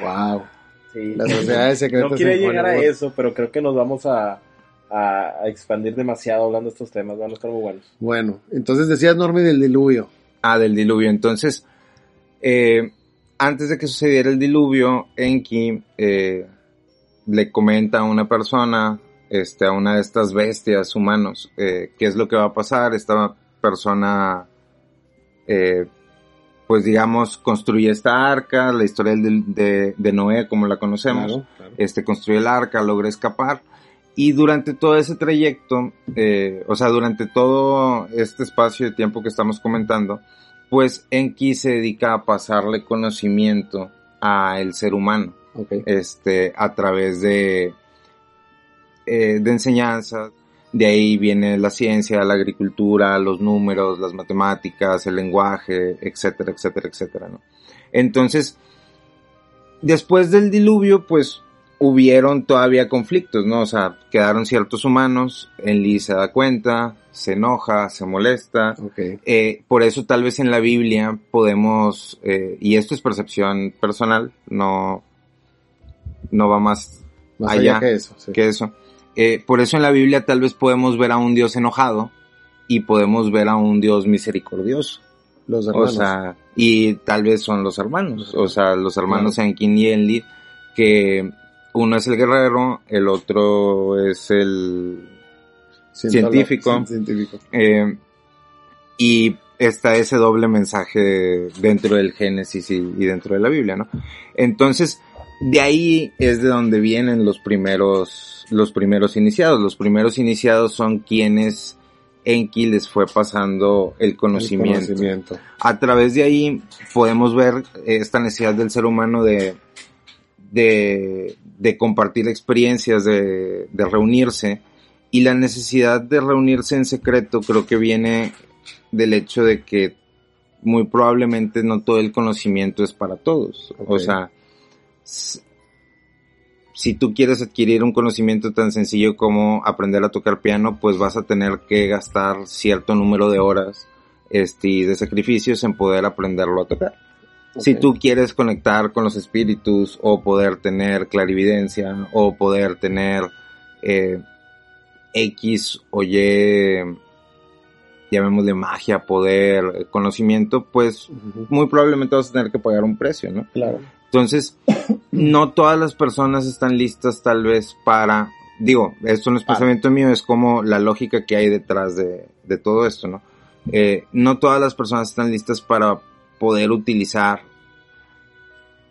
Wow. Sí. Las sociedades secretas No quiere llegar a eso, pero creo que nos vamos a, a, a expandir demasiado hablando de estos temas. Van a estar muy buenos. Bueno, entonces decías Normi del diluvio. Ah, del diluvio. Entonces, eh, antes de que sucediera el diluvio, Enki eh, le comenta a una persona, este, a una de estas bestias humanos, eh, qué es lo que va a pasar. Esta persona, eh, pues digamos, construye esta arca, la historia de, de Noé, como la conocemos Claro, claro. este, construye el arca, logra escapar. Y durante todo ese trayecto, eh, o sea, durante todo este espacio de tiempo que estamos comentando, pues Enki se dedica a pasarle conocimiento al ser humano, este, a través de, eh, de enseñanzas. De ahí viene la ciencia, la agricultura, los números, las matemáticas, el lenguaje, etcétera, etcétera, etcétera, ¿no? Entonces, después del diluvio, pues hubieron todavía conflictos, ¿no? O sea, quedaron ciertos humanos, Enlil se da cuenta, se enoja, se molesta. Eh, por eso tal vez en la Biblia podemos, eh, y esto es percepción personal, no, no va más Más allá allá que eso. sí. que eso. Eh, por eso en la Biblia tal vez podemos ver a un Dios enojado y podemos ver a un Dios misericordioso. Los O hermanos. sea, y tal vez son los hermanos, o sea, los hermanos Enkin y Enlil, que uno es el guerrero, el otro es el científico. eh, y está ese doble mensaje dentro del Génesis y, y dentro de la Biblia, ¿no? Entonces, de ahí es de donde vienen los primeros, los primeros iniciados. Los primeros iniciados son quienes Enki les fue pasando el El conocimiento. A través de ahí podemos ver esta necesidad del ser humano de, de, de compartir experiencias, de, de reunirse. Y la necesidad de reunirse en secreto creo que viene del hecho de que muy probablemente no todo el conocimiento es para todos. O sea, si tú quieres adquirir un conocimiento tan sencillo como aprender a tocar piano, pues vas a tener que gastar cierto número de horas este, y de sacrificios en poder aprenderlo a tocar. Si tú quieres conectar con los espíritus o poder tener clarividencia o poder tener eh, X o Y, llamémosle magia, poder, conocimiento, pues muy probablemente vas a tener que pagar un precio, ¿no? Claro. Entonces, no todas las personas están listas tal vez para, digo, esto no es pensamiento mío, es como la lógica que hay detrás de, de todo esto, ¿no? Eh, no todas las personas están listas para poder utilizar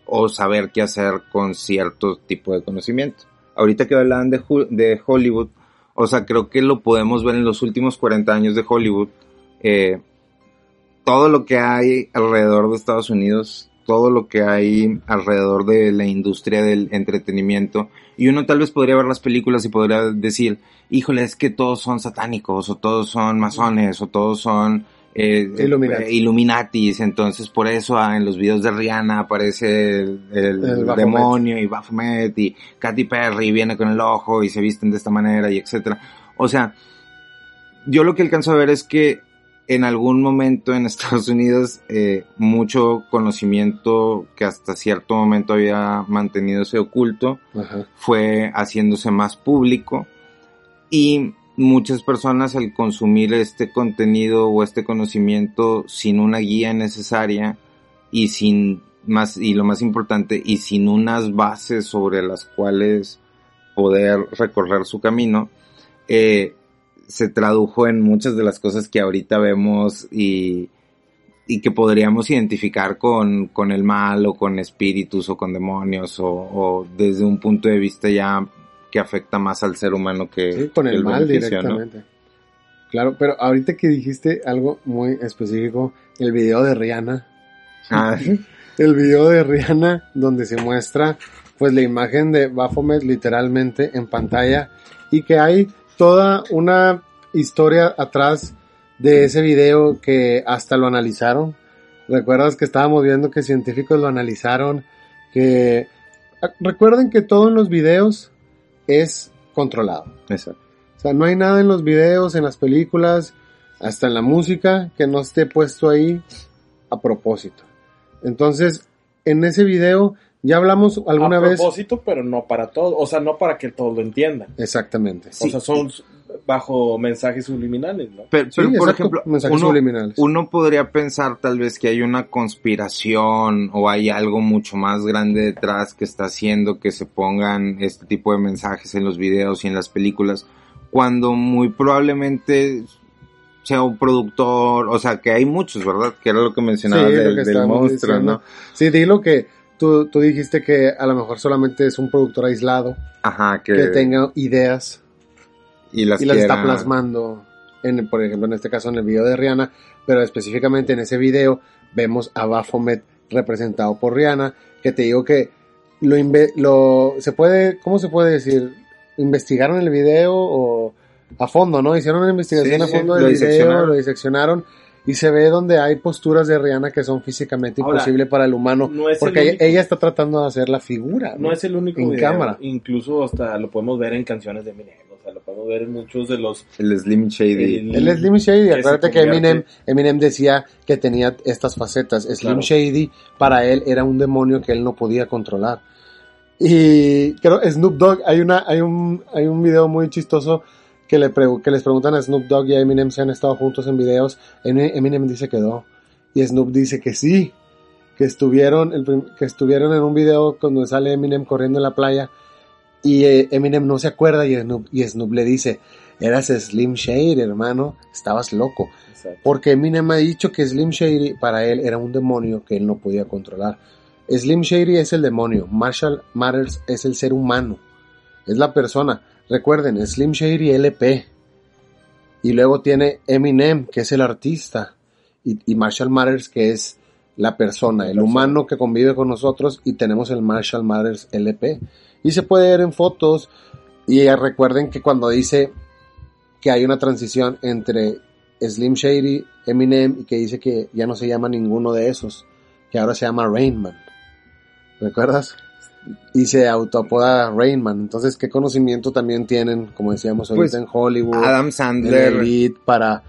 o saber qué hacer con cierto tipo de conocimiento. Ahorita que hablaban de, de Hollywood, o sea, creo que lo podemos ver en los últimos 40 años de Hollywood. eh, todo lo que hay alrededor de Estados Unidos, todo lo que hay alrededor de la industria del entretenimiento. Y uno tal vez podría ver las películas y podría decir, híjole, es que todos son satánicos, o todos son masones, o todos son eh, Illuminati. eh, Illuminatis. Entonces, por eso ah, en los videos de Rihanna aparece el, el El Baphomet. demonio y Baphomet y Katy Perry viene con el ojo y se visten de esta manera y etcétera. O sea, yo lo que alcanzo a ver es que en algún momento en Estados Unidos eh, mucho conocimiento que hasta cierto momento había mantenido oculto Ajá. fue haciéndose más público y muchas personas al consumir este contenido o este conocimiento sin una guía necesaria y sin más y lo más importante y sin unas bases sobre las cuales poder recorrer su camino eh, se tradujo en muchas de las cosas que ahorita vemos y, y que podríamos identificar con, con el mal o con espíritus o con demonios o, o desde un punto de vista ya que afecta más al ser humano que, Sí, con que el mal directamente. Claro, pero ahorita que dijiste algo muy específico, el video de Rihanna, Ah, el video de Rihanna donde se muestra pues la imagen de Baphomet literalmente en pantalla y que hay toda una historia atrás de ese video que hasta lo analizaron. Recuerdas que estábamos viendo que científicos lo analizaron, que ah, recuerden que todo en los videos es controlado. exacto. O sea, no hay nada en los videos, en las películas, hasta en la música que no esté puesto ahí a propósito. Entonces, en ese video ya hablamos alguna a vez. propósito, pero no para todos. O sea, no para que todos lo entiendan. Exactamente. O sea, son bajo mensajes subliminales, ¿no? Pero, Sí, por exacto, ejemplo, mensajes uno, subliminales. uno podría pensar tal vez que hay una conspiración o hay algo mucho más grande detrás que está haciendo que se pongan este tipo de mensajes en los videos y en las películas, cuando muy probablemente sea un productor, o sea, que hay muchos, ¿verdad? Que era lo que mencionabas Sí, lo del, que del estábamos monstruo, diciendo. ¿no? Sí, dilo que tú, tú dijiste que a lo mejor solamente es un productor aislado Ajá, que, que tenga ideas y las, y las está plasmando, en, por ejemplo, en este caso en el video de Rihanna, pero específicamente en ese video vemos a Baphomet representado por Rihanna, que te digo que lo, lo se puede, ¿cómo se puede decir? ¿Investigaron el video o a fondo, no? Hicieron una investigación Sí, a fondo lo del video, lo diseccionaron y se ve donde hay posturas de Rihanna que son físicamente Ahora, imposibles para el humano, no es el porque ella, único- ella está tratando de hacer la figura, No es el único en video, cámara. Incluso hasta lo podemos ver en canciones de Eminem. O sea, lo podemos ver en muchos de los... El Slim Shady. el- Slim Shady, que acuérdate que Eminem, Eminem decía que tenía estas facetas. Slim Claro. Shady para él era un demonio que él no podía controlar. Y creo Snoop Dogg, hay una, hay un, hay un video muy chistoso que le que les preguntan a Snoop Dogg y a Eminem si han estado juntos en videos. Em- Eminem dice que no. Y Snoop dice que sí. Que estuvieron, el que estuvieron en un video cuando sale Eminem corriendo en la playa. Y eh, Eminem no se acuerda y Snoop, y Snoop le dice, eras Slim Shady, hermano, estabas loco. Exacto. Porque Eminem ha dicho que Slim Shady para él era un demonio que él no podía controlar. Slim Shady es el demonio, Marshall Matters es el ser humano, es la persona. Recuerden, Slim Shady LP. Y luego tiene Eminem, que es el artista, y, y Marshall Matters, que es la persona, el humano que convive con nosotros, y tenemos el Marshall Matters LP. Y se puede ver en fotos, y recuerden que cuando dice que hay una transición entre Slim Shady, Eminem, y que dice que ya no se llama ninguno de esos, que ahora se llama Rainman. ¿Recuerdas? Y se autoapoda Rainman. Entonces, ¿qué conocimiento también tienen, como decíamos ahorita Pues, en Hollywood, Adam en Sandler. Elite, para,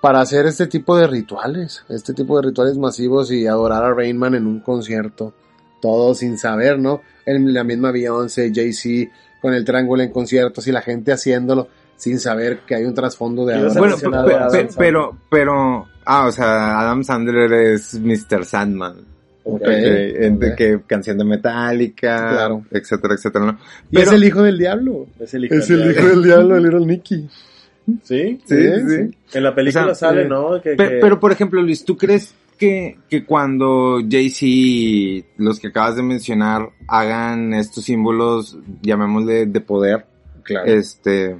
para hacer este tipo de rituales, este tipo de rituales masivos y adorar a Rainman en un concierto, todo sin saber, ¿no? En la misma Beyoncé, Jay-Z, con el triángulo en conciertos y la gente haciéndolo sin saber que hay un trasfondo de Bueno, Adam pe- Sandler. pero, pero, ah, o sea, Adam Sandler es Mr. Sandman. Ok, Ok, entre ok. que canción de Metallica, Claro. etcétera, etcétera, ¿no? Es el hijo del diablo. Es el hijo Es del el hijo diablo. del diablo, el Little Nicky. ¿Sí? Sí, Sí, sí. En la película O sea, sale, sí. ¿no? Que, Pe- que- Pero, por ejemplo, Luis, ¿tú crees que, que cuando Jay-Z, los que acabas de mencionar, hagan estos símbolos, llamémosle de poder, Claro. este,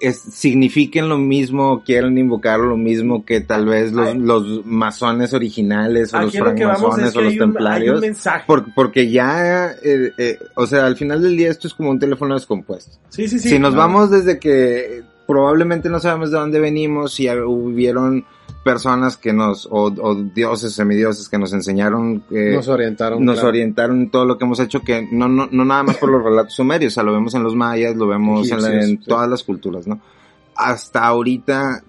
es, signifiquen lo mismo, quieran invocar lo mismo que tal vez los, los masones originales o los Aquí francmasones es que o los un, un templarios. mensaje. Por- porque ya, eh, eh, o sea, al final del día esto es como un teléfono descompuesto. Sí, sí, sí. si nos No. vamos desde que probablemente no sabemos de dónde venimos y hubieron personas que nos, o, o dioses, semidioses que nos enseñaron, eh, Nos orientaron. nos claro. orientaron en todo lo que hemos hecho, que no, no, no nada más por los relatos sumerios, o sea, lo vemos en los mayas, lo vemos en, la- Egipcios, en sí. todas las culturas, ¿no? Hasta ahorita,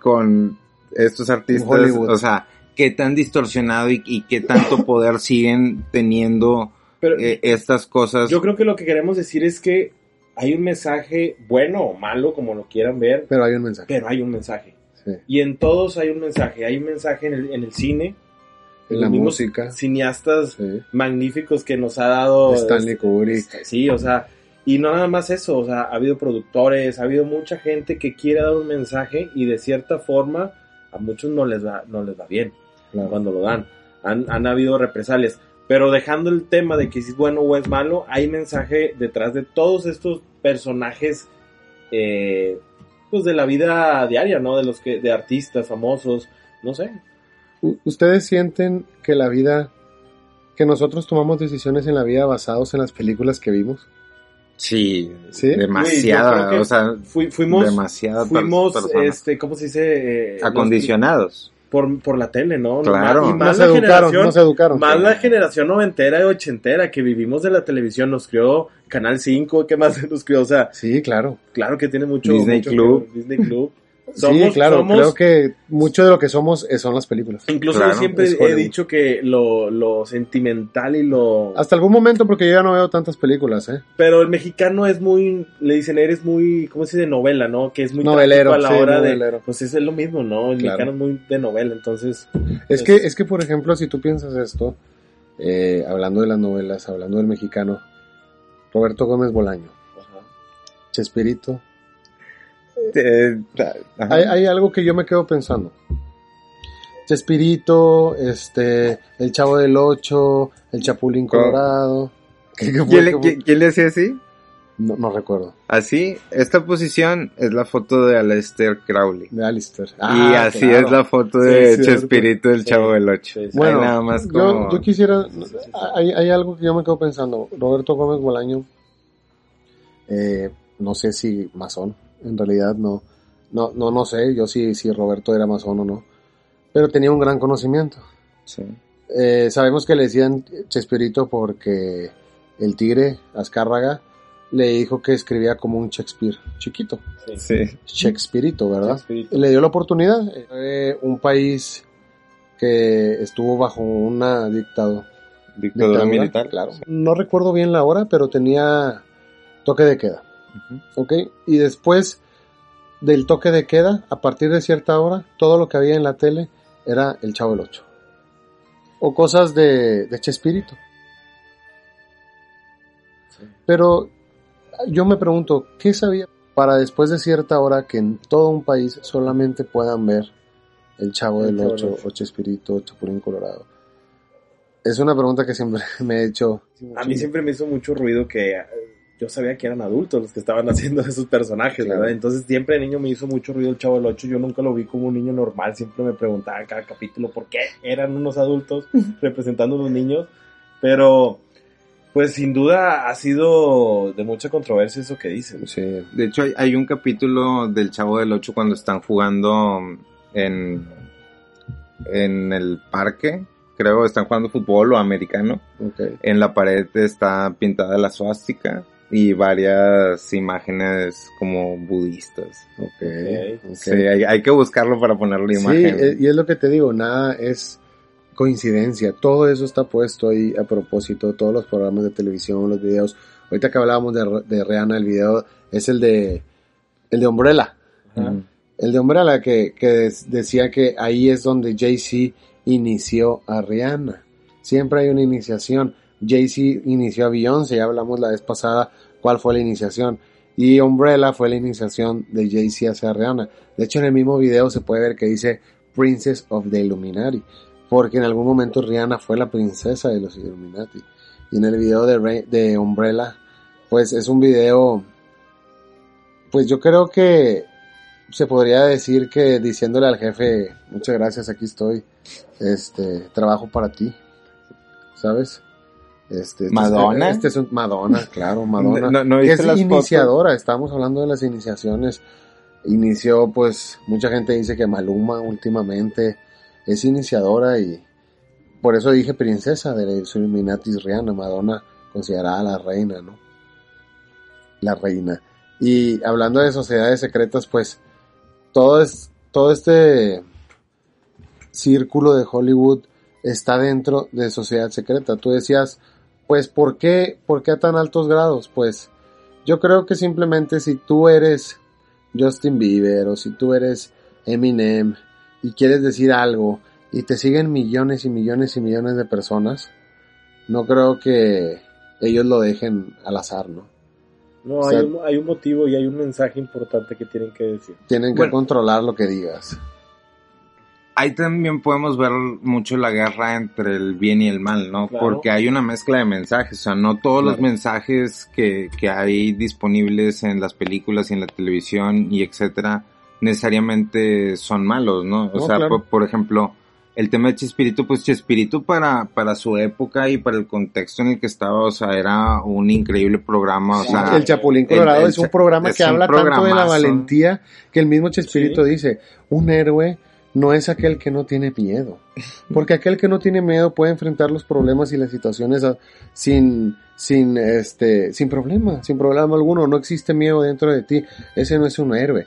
con estos artistas, Hollywood. o sea, qué tan distorsionado y, y qué tanto poder siguen teniendo Pero eh, estas cosas. yo creo que lo que queremos decir es que hay un mensaje bueno o malo, como lo quieran ver, Pero hay un mensaje. pero hay un mensaje. Sí. Y en todos hay un mensaje. Hay un mensaje en el, en el cine. En la música. Cineastas Sí. magníficos que nos ha dado. Stanley este, Kubrick. este, Sí, o sea, y no nada más eso, o sea, ha habido productores, ha habido mucha gente que quiere dar un mensaje y de cierta forma a muchos no les va, no les va bien Claro. cuando lo dan. Han, han habido represalias. Pero dejando el tema de que si es bueno o es malo, hay mensaje detrás de todos estos personajes eh, pues de la vida diaria, ¿no? De los que, de artistas famosos, no sé. ¿Ustedes sienten que la vida, que nosotros tomamos decisiones en la vida basados en las películas que vimos? Sí, ¿Sí? Que o sea, Fui- fuimos, fuimos, este, ¿cómo se dice? Eh, acondicionados. Por, por la tele, ¿no? Claro. Y más Nos la educaron, generación, nos educaron. más la generación noventera y ochentera que vivimos de la televisión, nos crió Canal 5, ¿qué más nos crió? O sea, Sí, claro. claro que tiene mucho. Disney mucho Club. que Disney Club. Sí, claro. somos- Creo que mucho de lo que somos son las películas. Incluso Claro, yo siempre he dicho que lo, lo sentimental y lo... Hasta algún momento, porque yo ya no veo tantas películas, ¿eh? Pero el mexicano es muy, le dicen, eres muy, ¿cómo se dice? De novela, ¿no? Que es muy Novelero, trágico a la sí, hora novelero. de... Pues es lo mismo, ¿no? El Claro. mexicano es muy de novela, entonces... Es que, es que, por ejemplo, si tú piensas esto, eh, hablando de las novelas, hablando del mexicano, Roberto Gómez Bolaño, Chespirito, Eh, hay, hay algo que yo me quedo pensando. Chespirito, este, el Chavo del Ocho, el Chapulín ¿Cómo? Colorado. ¿Qué- qué fue? ¿Quién, le, ¿Qué fue? quién- le hacía así? No, no recuerdo. Así, esta posición es la foto de Aleister Crowley. De Alistair. y Ah, así claro. es la foto de Sí. Chespirito del Sí, Chavo del Ocho. sí. Bueno, nada más yo, como... yo quisiera, hay, hay algo que yo me quedo pensando. Roberto Gómez Bolaño, eh, no sé si masón, en realidad no, no, no, no sé, yo sí, si Roberto era masón o no, pero tenía un gran conocimiento. Sí. Eh, sabemos que le decían Chespirito porque el tigre Azcárraga le dijo que escribía como un Shakespeare chiquito, Sí. Shakespeareito, ¿verdad? Chespirito. le dio la oportunidad. Fue un país que estuvo bajo una dictadura. Dictadura militar. Claro. No recuerdo bien la hora, pero tenía toque de queda. ¿Ok? Y después del toque de queda, a partir de cierta hora, todo lo que había en la tele era el Chavo del Ocho. O cosas de, de Chespirito. Pero yo me pregunto, ¿qué sabía para después de cierta hora que en todo un país solamente puedan ver el Chavo El del del Ocho Ocho. o Chespirito o Chapulín Colorado? Es una pregunta que siempre me he hecho. A mí siempre me hizo mucho ruido que eh, yo sabía que eran adultos los que estaban haciendo esos personajes, Claro. ¿verdad? Entonces siempre de niño me hizo mucho ruido el Chavo del Ocho. Yo nunca lo vi como un niño normal. Siempre me preguntaba en cada capítulo por qué eran unos adultos representando a unos niños. Pero Pues sin duda ha sido de mucha controversia eso que dicen. Sí. De hecho, hay, hay un capítulo del Chavo del Ocho cuando están jugando en, en el parque. Creo están jugando fútbol o americano. Ok. En la pared está pintada la suástica y varias imágenes como budistas. Ok. ok. Sí, hay, hay que buscarlo para ponerle Sí, imagen. eh, y es lo que te digo, nada es coincidencia, todo eso está puesto ahí a propósito, todos los programas de televisión, los videos. Ahorita que hablábamos de, de Rihanna, el video es el de el de Umbrella. Ajá. El de Umbrella que, que decía que ahí es donde Jay-Z inició a Rihanna. Siempre hay una iniciación. Jay-Z inició a Beyoncé, ya hablamos la vez pasada cuál fue la iniciación. Y Umbrella fue la iniciación de Jay-Z hacia Rihanna. De hecho, en el mismo video se puede ver que dice Princess of the Illuminati. Porque en algún momento Rihanna fue la princesa de los Illuminati. Y en el video de, de Umbrella, pues es un video, pues yo creo que se podría decir que diciéndole al jefe, muchas gracias, aquí estoy, este, trabajo para ti, ¿sabes? Este, este ¿Madonna? Es, este es un, Madonna, claro, Madonna. ¿No- no que viste es las iniciadora, estamos hablando de las iniciaciones. Inició, pues, mucha gente dice que Maluma últimamente es iniciadora y por eso dije princesa de los Illuminati Rihanna, Madonna considerada la reina, ¿no? La reina. Y hablando de sociedades secretas, pues todo es todo este círculo de Hollywood está dentro de sociedad secreta. Tú decías, pues ¿por qué por qué a tan altos grados? Pues yo creo que simplemente si tú eres Justin Bieber o si tú eres Eminem y quieres decir algo y te siguen millones y millones y millones de personas, no creo que ellos lo dejen al azar, ¿no? No, O hay, un, hay un motivo y hay un mensaje importante que tienen que decir. Tienen que Bueno. controlar lo que digas. Ahí también podemos ver mucho la guerra entre el bien y el mal, ¿no? Claro. Porque hay una mezcla de mensajes, o sea, no todos los mensajes que, que hay disponibles en las películas y en la televisión y etcétera necesariamente son malos, ¿no? O No, sea, claro. por, por ejemplo, el tema de Chespirito, pues Chespirito para, para su época y para el contexto en el que estaba, o sea, era un increíble programa, o sea, el Chapulín Colorado el es un programa es que un habla tanto de la valentía que el mismo Chespirito dice, un héroe no es aquel que no tiene miedo. Porque aquel que no tiene miedo puede enfrentar los problemas y las situaciones a- sin, sin, este, sin problema, sin problema alguno. No existe miedo dentro de ti. Ese no es un héroe.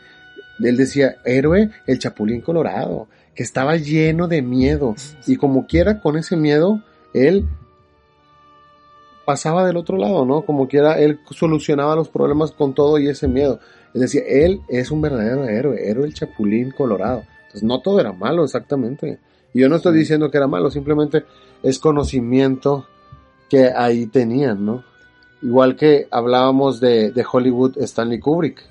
Él decía, héroe, el Chapulín Colorado, que estaba lleno de miedo. Y como quiera, con ese miedo, él pasaba del otro lado, ¿no? Como quiera, él solucionaba los problemas con todo y ese miedo. Es decir, él es un verdadero héroe, héroe el Chapulín Colorado. Entonces, no todo era malo, exactamente. Y yo no estoy diciendo que era malo, simplemente es conocimiento que ahí tenían, ¿no? Igual que hablábamos de, de Hollywood, Stanley Kubrick.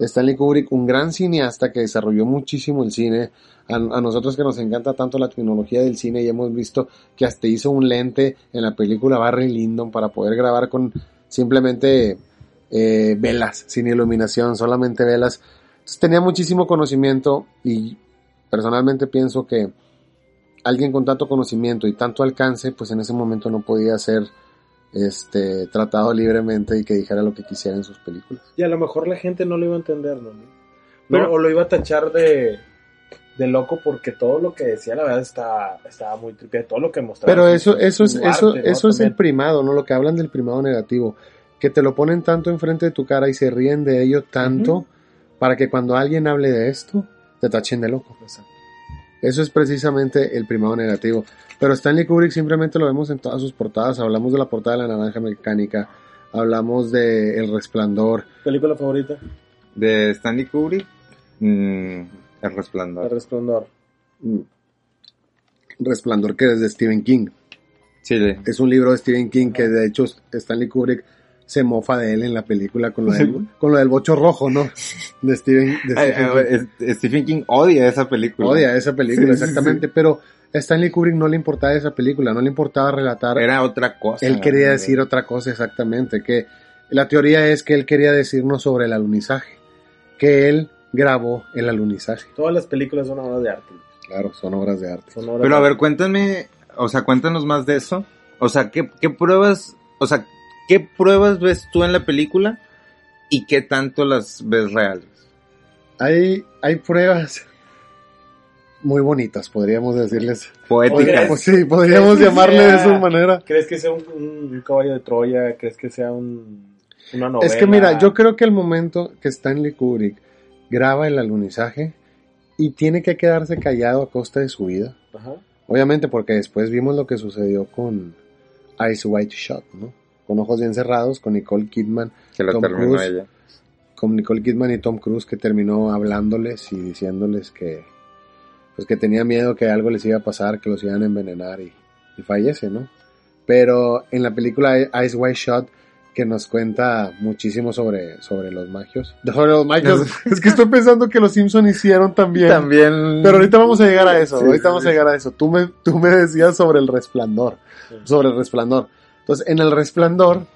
Stanley Kubrick, un gran cineasta que desarrolló muchísimo el cine. A, a nosotros que nos encanta tanto la tecnología del cine y hemos visto que hasta hizo un lente en la película Barry Lyndon para poder grabar con simplemente eh, velas, sin iluminación, solamente velas. Entonces tenía muchísimo conocimiento y personalmente pienso que alguien con tanto conocimiento y tanto alcance, pues en ese momento no podía ser este tratado libremente y que dijera lo que quisiera en sus películas. Y a lo mejor la gente no lo iba a entender, ¿no? Pero- No, o lo iba a tachar de, de loco porque todo lo que decía, la verdad, estaba, estaba muy tripiado. Todo lo que mostraba. Pero su- eso, eso es, eso, eso es el primado, ¿no? Lo que hablan del primado negativo. Que te lo ponen tanto enfrente de tu cara y se ríen de ello tanto para que cuando alguien hable de esto, te tachen de loco. Eso es precisamente el primado negativo. Pero Stanley Kubrick simplemente lo vemos en todas sus portadas. Hablamos de la portada de la naranja mecánica. Hablamos de El Resplandor. ¿Película favorita? De Stanley Kubrick, mm, El El Resplandor. Resplandor. Mm. Resplandor que es de Stephen King. Sí, de- Es un libro de Stephen King que de hecho Stanley Kubrick se mofa de él en la película con lo del, con lo del bocho rojo, ¿no? De Stephen, de Stephen ay, King. Stephen King odia esa película. Odia esa película, Sí, sí, exactamente. Pero a Stanley Kubrick no le importaba esa película, no le importaba relatar. Era otra cosa. él quería decir otra cosa exactamente, que la teoría es que él quería decirnos sobre el alunizaje, que él grabó el alunizaje. Todas las películas son obras de arte. Claro, son obras de arte. Obras Pero a ver, cuéntame, o sea, cuéntanos más de eso. O sea, ¿qué, qué pruebas? o sea, ¿qué pruebas ves tú en la película y qué tanto las ves reales? Hay, hay pruebas muy bonitas, podríamos decirles. Poéticas. Pues sí, podríamos ¿Crees que llamarle de esa manera. ¿Crees que sea un, un- un caballo de Troya? ¿Crees que sea un, una novela? Es que mira, yo creo que el momento que Stanley Kubrick graba el alunizaje y tiene que quedarse callado a costa de su vida. Ajá. Obviamente porque después vimos lo que sucedió con Ice White Shot, ¿no? Con ojos bien cerrados, con Nicole Kidman, Que Tom Cruise, ella. con Nicole Kidman y Tom Cruise que terminó hablándoles y diciéndoles que pues que tenía miedo que algo les iba a pasar, que los iban a envenenar y, y fallece, ¿no? Pero en la película Ice White Shot que nos cuenta muchísimo sobre, sobre los magios. Sobre los magios. es que estoy pensando que los Simpson hicieron también. También. Pero ahorita vamos a llegar a eso. Sí, ahorita sí, vamos a llegar a eso. Tú me, tú me decías sobre el resplandor. Sobre el resplandor. Entonces, en el resplandor,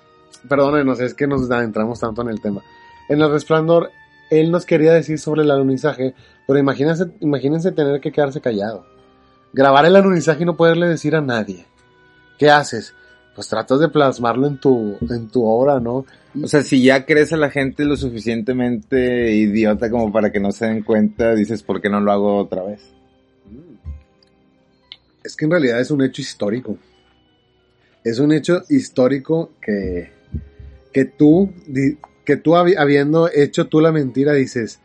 perdónenos, es que nos adentramos tanto en el tema. En el resplandor, él nos quería decir sobre el alunizaje, pero imagínense, imagínense tener que quedarse callado. Grabar el alunizaje y no poderle decir a nadie. ¿Qué haces? Pues tratas de plasmarlo en tu, en tu obra, ¿no? O sea, si ya crees a la gente lo suficientemente idiota como para que no se den cuenta, dices, ¿por qué no lo hago otra vez? Es que en realidad es un hecho histórico. Es un hecho histórico que, que tú, que tú habi- habiendo hecho tú la mentira dices,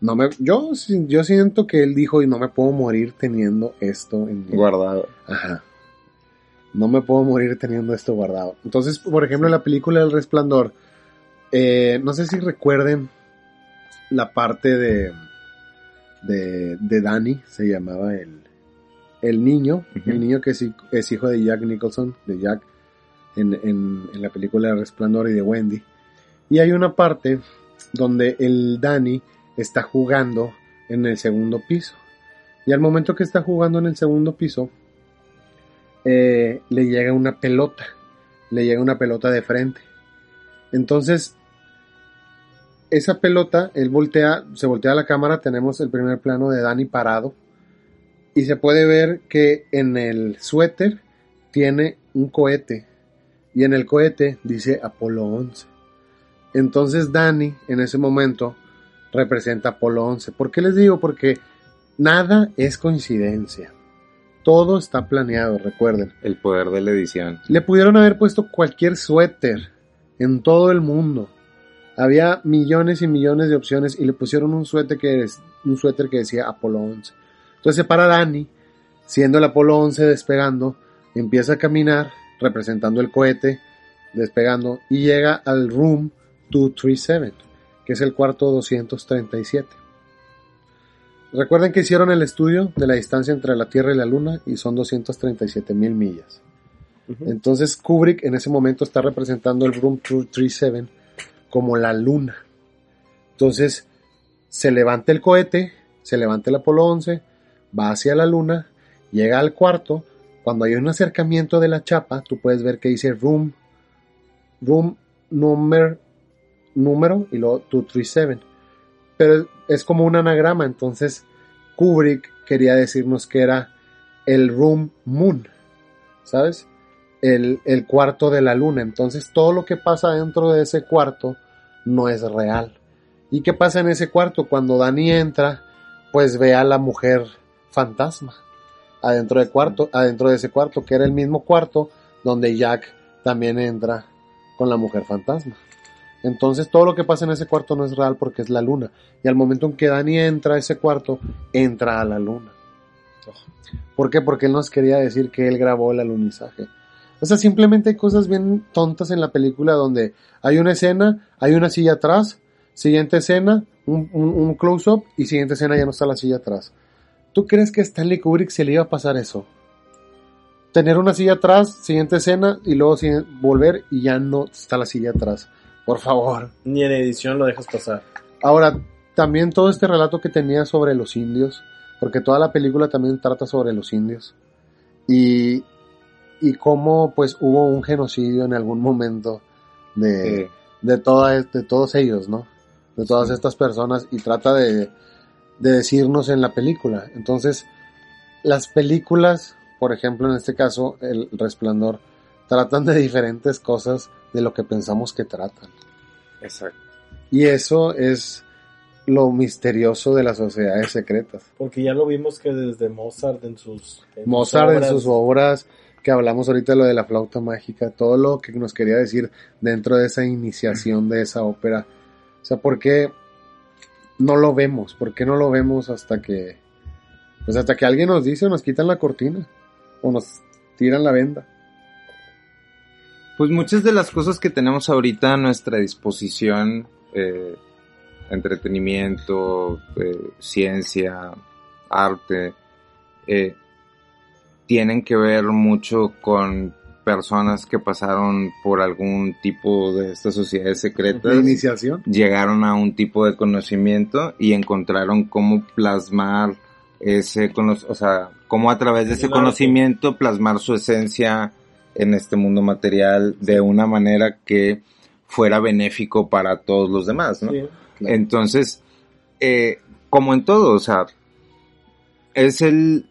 no me, yo, yo siento que él dijo y no me puedo morir teniendo esto en Guardado. Ajá. No me puedo morir teniendo esto guardado. Entonces, por ejemplo, en la película El Resplandor, eh, no sé si recuerden la parte de, de, de Danny, se llamaba el, el niño, el niño que es, hi- es hijo de Jack Nicholson, de Jack, en, en, en la película El Resplandor y de Wendy. Y hay una parte donde el Danny está jugando en el segundo piso. Y al momento que está jugando en el segundo piso, eh, le llega una pelota, le llega una pelota de frente. Entonces, esa pelota, él voltea, se voltea la cámara, tenemos el primer plano de Danny parado, y se puede ver que en el suéter tiene un cohete, y en el cohete dice Apolo 11. Entonces Danny, en ese momento, representa Apolo 11. ¿Por qué les digo? Porque nada es coincidencia. Todo está planeado, recuerden. El poder de la edición. Le pudieron haber puesto cualquier suéter en todo el mundo. Había millones y millones de opciones y le pusieron un suéter que, un suéter que decía Apolo 11. Entonces se para Dani, siendo el Apolo 11 despegando, empieza a caminar representando el cohete despegando y llega al room 237, que es el cuarto 237. Recuerden que hicieron el estudio de la distancia entre la Tierra y la Luna y son 237 mil millas. Entonces Kubrick en ese momento está representando el Room 237 como la Luna. Entonces se levanta el cohete, se levanta el Apolo 11, va hacia la Luna, llega al cuarto. Cuando hay un acercamiento de la chapa, tú puedes ver que dice Room, Room number, número y luego 237 pero es como un anagrama, entonces Kubrick quería decirnos que era el Room Moon, ¿sabes? El, el cuarto de la luna, entonces todo lo que pasa dentro de ese cuarto no es real. ¿Y qué pasa en ese cuarto? Cuando Dani entra, pues ve a la mujer fantasma adentro de cuarto, adentro de ese cuarto, que era el mismo cuarto donde Jack también entra con la mujer fantasma. Entonces todo lo que pasa en ese cuarto no es real porque es la luna. Y al momento en que Dani entra a ese cuarto, entra a la luna. ¿Por qué? Porque él nos quería decir que él grabó el alunizaje. O sea, simplemente hay cosas bien tontas en la película donde hay una escena, hay una silla atrás, siguiente escena, un, un- un close-up y siguiente escena ya no está la silla atrás. ¿Tú crees que a Stanley Kubrick se le iba a pasar eso? Tener una silla atrás, siguiente escena y luego volver y ya no está la silla atrás. Por favor. Ni en edición lo dejas pasar. Ahora, también todo este relato que tenía sobre los indios, porque toda la película también trata sobre los indios, y, y cómo pues hubo un genocidio en algún momento de, de, toda- de todos ellos, ¿no? De todas estas personas, y trata de, de decirnos en la película. Entonces, las películas, por ejemplo, en este caso, El Resplandor, tratan de diferentes cosas de lo que pensamos que tratan. Exacto. Y eso es lo misterioso de las sociedades secretas. Porque ya lo vimos que desde Mozart en sus... en sus Mozart en obras- sus obras, que hablamos ahorita de lo de la flauta mágica, todo lo que nos quería decir dentro de esa iniciación de esa ópera. O sea, ¿por qué no lo vemos? ¿Por qué no lo vemos hasta que, pues hasta que alguien nos dice o nos quitan la cortina? O nos tiran la venda. Pues muchas de las cosas que tenemos ahorita a nuestra disposición, eh, entretenimiento, eh, ciencia, arte, eh, tienen que ver mucho con personas que pasaron por algún tipo de estas sociedades secretas. De iniciación. Llegaron a un tipo de conocimiento y encontraron cómo plasmar ese o sea, cómo a través de ese conocimiento plasmar su esencia en este mundo material de una manera que fuera benéfico para todos los demás, ¿no? Sí. Entonces, eh, como en todo, o sea, es el,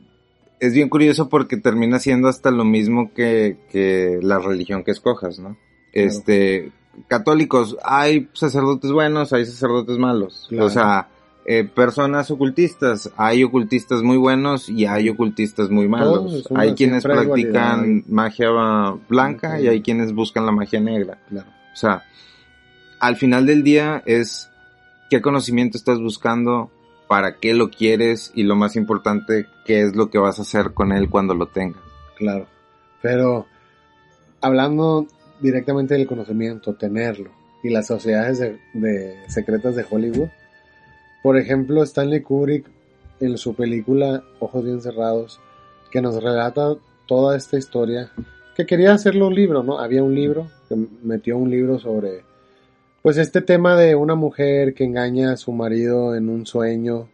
es bien curioso porque termina siendo hasta lo mismo que, que la religión que escojas, ¿no? Este, católicos, hay sacerdotes buenos, hay sacerdotes malos. Claro. O sea, eh, personas ocultistas, hay ocultistas muy buenos y hay ocultistas muy malos. hay quienes practican magia blanca y hay quienes buscan la magia negra. Claro. O sea, al final del día es qué conocimiento estás buscando, para qué lo quieres y lo más importante, qué es lo que vas a hacer con él cuando lo tengas. Claro. Pero hablando directamente del conocimiento, tenerlo, y las sociedades de, de secretas de Hollywood, por ejemplo, Stanley Kubrick en su película Ojos bien cerrados, que nos relata toda esta historia, que quería hacerlo un libro, ¿no? Había un libro, que metió un libro sobre, pues este tema de una mujer que engaña a su marido en un sueño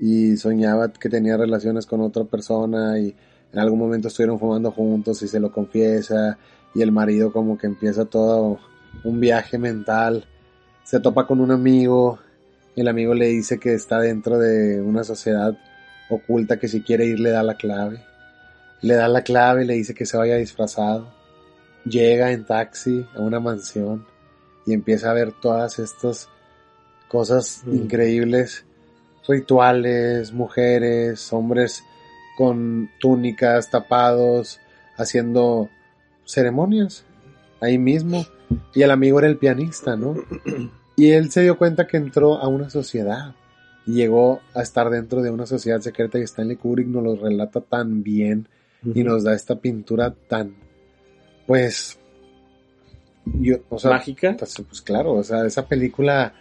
y soñaba que tenía relaciones con otra persona y en algún momento estuvieron fumando juntos y se lo confiesa y el marido como que empieza todo un viaje mental, se topa con un amigo, el amigo le dice que está dentro de una sociedad oculta que si quiere ir le da la clave, le da la clave, le dice que se vaya disfrazado, llega en taxi a una mansión y empieza a ver todas estas cosas Mm. increíbles, rituales, mujeres, hombres con túnicas, tapados, haciendo ceremonias ahí mismo. Y el amigo era el pianista, ¿no? Y él se dio cuenta que entró a una sociedad y llegó a estar dentro de una sociedad secreta y Stanley Kubrick nos lo relata tan bien y nos da esta pintura tan, pues, yo, o sea, Mágica. Pues, pues claro, o sea, esa película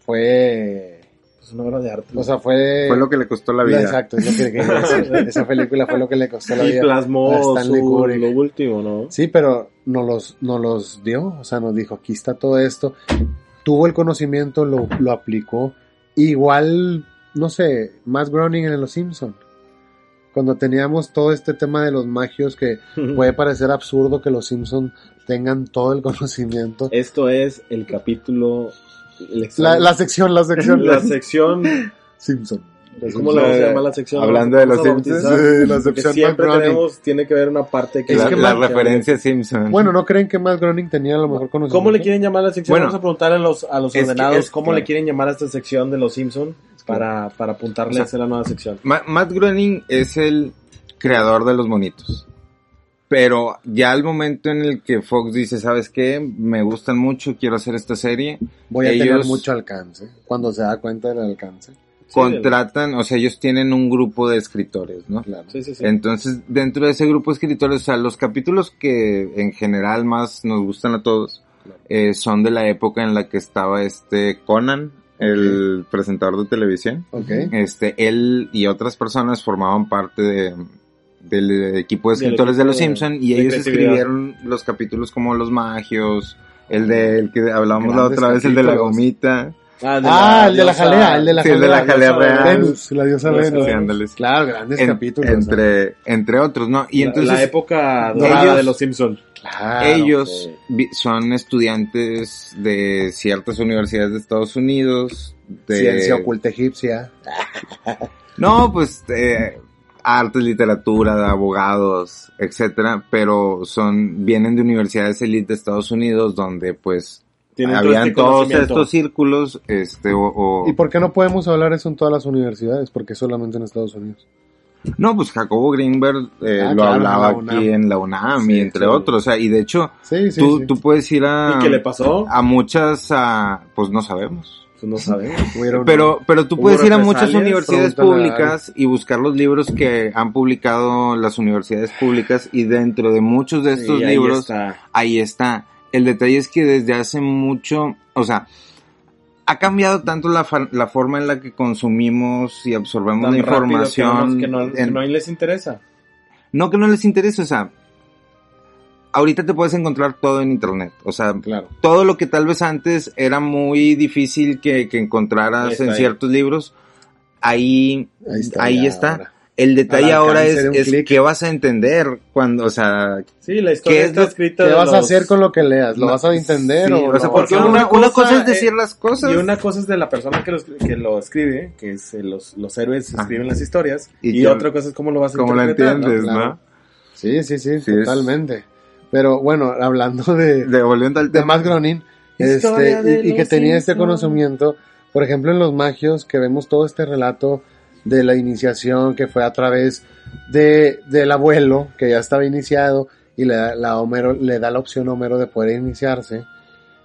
fue, Es una obra de arte. o sea, fue... Fue lo que le costó la vida. Exacto, es lo que quería decir. Esa película fue lo que le costó la y vida. a plasmó su, lo último, ¿no? Sí, pero nos los, nos los dio, o sea, nos dijo, aquí está todo esto. Tuvo el conocimiento, lo, lo aplicó. Igual, no sé, más Groening en Los Simpson. Cuando teníamos todo este tema de los magios que puede parecer absurdo que los Simpson tengan todo el conocimiento. Esto es el capítulo... el La, la sección, la sección. La sección... Simpson. ¿Cómo le vamos a llamar la sección? Hablando de los Simpsons. Sí, la sección siempre Matt tenemos, tiene que haber una parte que... Es la, que la referencia Simpson. Bueno, ¿no creen que más Groening tenía a lo mejor conocimiento? ¿Cómo le quieren llamar a la sección? Bueno, Vamos a preguntar a los, a los que ordenados es- cómo claro. le quieren llamar a esta sección de los Simpson para, para apuntarle O a sea, hacer la nueva sección. Ma- Matt Groening es el creador de los monitos. Pero ya al momento en el que Fox dice, ¿sabes qué? Me gustan mucho, quiero hacer esta serie. Voy a tener ellos mucho alcance. Cuando se da cuenta del alcance. contratan, o sea, ellos tienen un grupo de escritores, ¿no? Claro. Sí, sí, sí. Entonces, dentro de ese grupo de escritores, o sea, los capítulos que en general más nos gustan a todos, eh, son de la época en la que estaba este Conan, el presentador de televisión. Ok. Este, él y otras personas formaban parte de, del equipo de escritores de Los Simpson y ellos escribieron los capítulos como Los Magios, el de el que hablamos la otra vez, el de la gomita. Ah, Ah, el de la jalea, el de la Sí, el de la jalea real. Venus, la diosa Venus. Sí, ándales. Claro, grandes En- capítulos. ¿no? entre, entre otros, ¿no? Y La- entonces la época dorada ellos- de los Simpson. Claro, ellos son estudiantes de ciertas universidades de Estados Unidos. De... Ciencia oculta egipcia. No, pues eh, artes, literatura, de abogados, etcétera, pero son, vienen de universidades elite de Estados Unidos donde pues Tienen todo habían este todos estos círculos, este, o, o- ¿Y por qué no podemos hablar eso en todas las universidades? Porque solamente en Estados Unidos. No, pues Jacobo Greenberg eh, Ah, lo claro, hablaba en la UNAM. aquí en la UNAM Sí, y entre sí. otros, o sea, y de hecho, Sí, sí, tú, sí. tú puedes ir a, ¿Y qué le pasó? a muchas, a, pues no sabemos. Pues no sabemos. Pero, pero tú ¿Hubo puedes ir a muchas universidades públicas y buscar los libros que han publicado las universidades públicas y dentro de muchos de estos ahí libros está. ahí está. El detalle es que desde hace mucho, o sea, ha cambiado tanto la, fa- la forma en la que consumimos y absorbemos Tan la información. Que no, que no- que en- no les interesa. no que no les interese, o sea, ahorita te puedes encontrar todo en internet, o sea, Claro. todo lo que tal vez antes era muy difícil que, que encontraras en ahí. ciertos libros, ahí, Ahí está. ahí está. El detalle Al ahora es, de es qué vas a entender cuando, o sea, Sí, la historia ¿Qué es está lo- escrita. ¿Qué de vas a los- hacer con lo que leas? ¿Lo No, vas a entender sí, o, o sea, no? porque una, una cosa cosa es decir es- las cosas Y una cosa es de la persona que lo, que lo escribe, que es eh, los, los héroes Ah. escriben las historias, Y y, otra cosa es cómo lo vas a como lo interpretar. entiendes, ¿no? ¿no? Claro. Sí, sí, sí, Sí, es- totalmente. Pero bueno, hablando de, De volviendo al de tema. Matt Groening, este, de y, y que los tenía este conocimiento, por ejemplo, en los magios, que vemos todo este relato de la iniciación que fue a través de, del abuelo, que ya estaba iniciado, y le la Homero, le da la opción a Homero de poder iniciarse.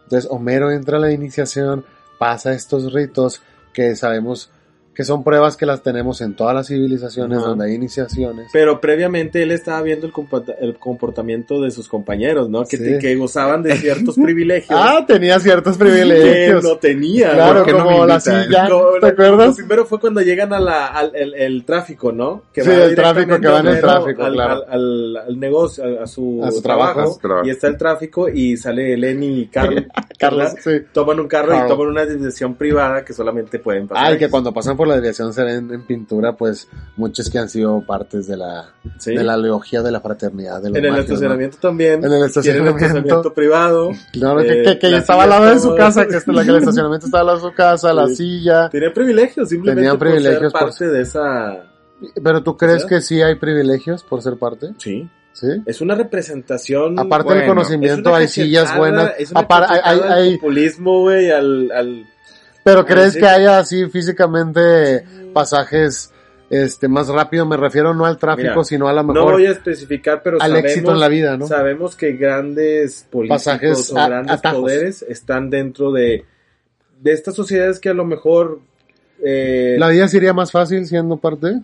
Entonces, Homero entra a la iniciación, pasa estos ritos que sabemos que son pruebas que las tenemos en todas las civilizaciones Ajá. donde hay iniciaciones. Pero previamente él estaba viendo el, el comportamiento de sus compañeros, ¿no? Que, Sí. que gozaban de ciertos privilegios. Ah, tenía ciertos que privilegios. no tenía. Claro, ¿por qué no como me la silla, Como- ¿te Lo acuerdas? primero fue cuando llegan a la, al el, el tráfico, ¿no? Que Sí, el tráfico, que va en el tráfico, al, claro. al, al- al negocio, a, a su, A su trabajo, y está el tráfico y sale Lenny y Carl, Carlos, Carla, sí. toman un carro Carl. y toman una decisión privada que solamente pueden pasar. Ah, y que cuando pasan por la desviación se ven en pintura, pues, muchos que han sido partes de la, Sí. de la logia de la fraternidad de En el magios, ¿no? estacionamiento también. En el estacionamiento. Privado. Claro, que, Eh, que- que las estaba al lado de su casa, que, la, que el estacionamiento estaba al lado de su casa, la Sí. silla. Tenían privilegios, simplemente Tenían por privilegios ser por- parte de esa... Pero tú crees que sí hay privilegios por ser parte? Sí. Sí. Es una representación... Aparte del bueno, conocimiento, es una hay sillas buenas. Es una Apar- hay- hay- populismo, güey, al... al pero crees sí. que haya así físicamente pasajes este más rápido, me refiero no al tráfico, Mira, sino a no mejor voy a especificar, pero al sabemos, éxito en la vida, ¿no? sabemos que grandes políticos Pasajes, o a- grandes atajos. poderes están dentro de, de estas sociedades que a lo mejor... eh, ¿La vida sería más fácil siendo parte?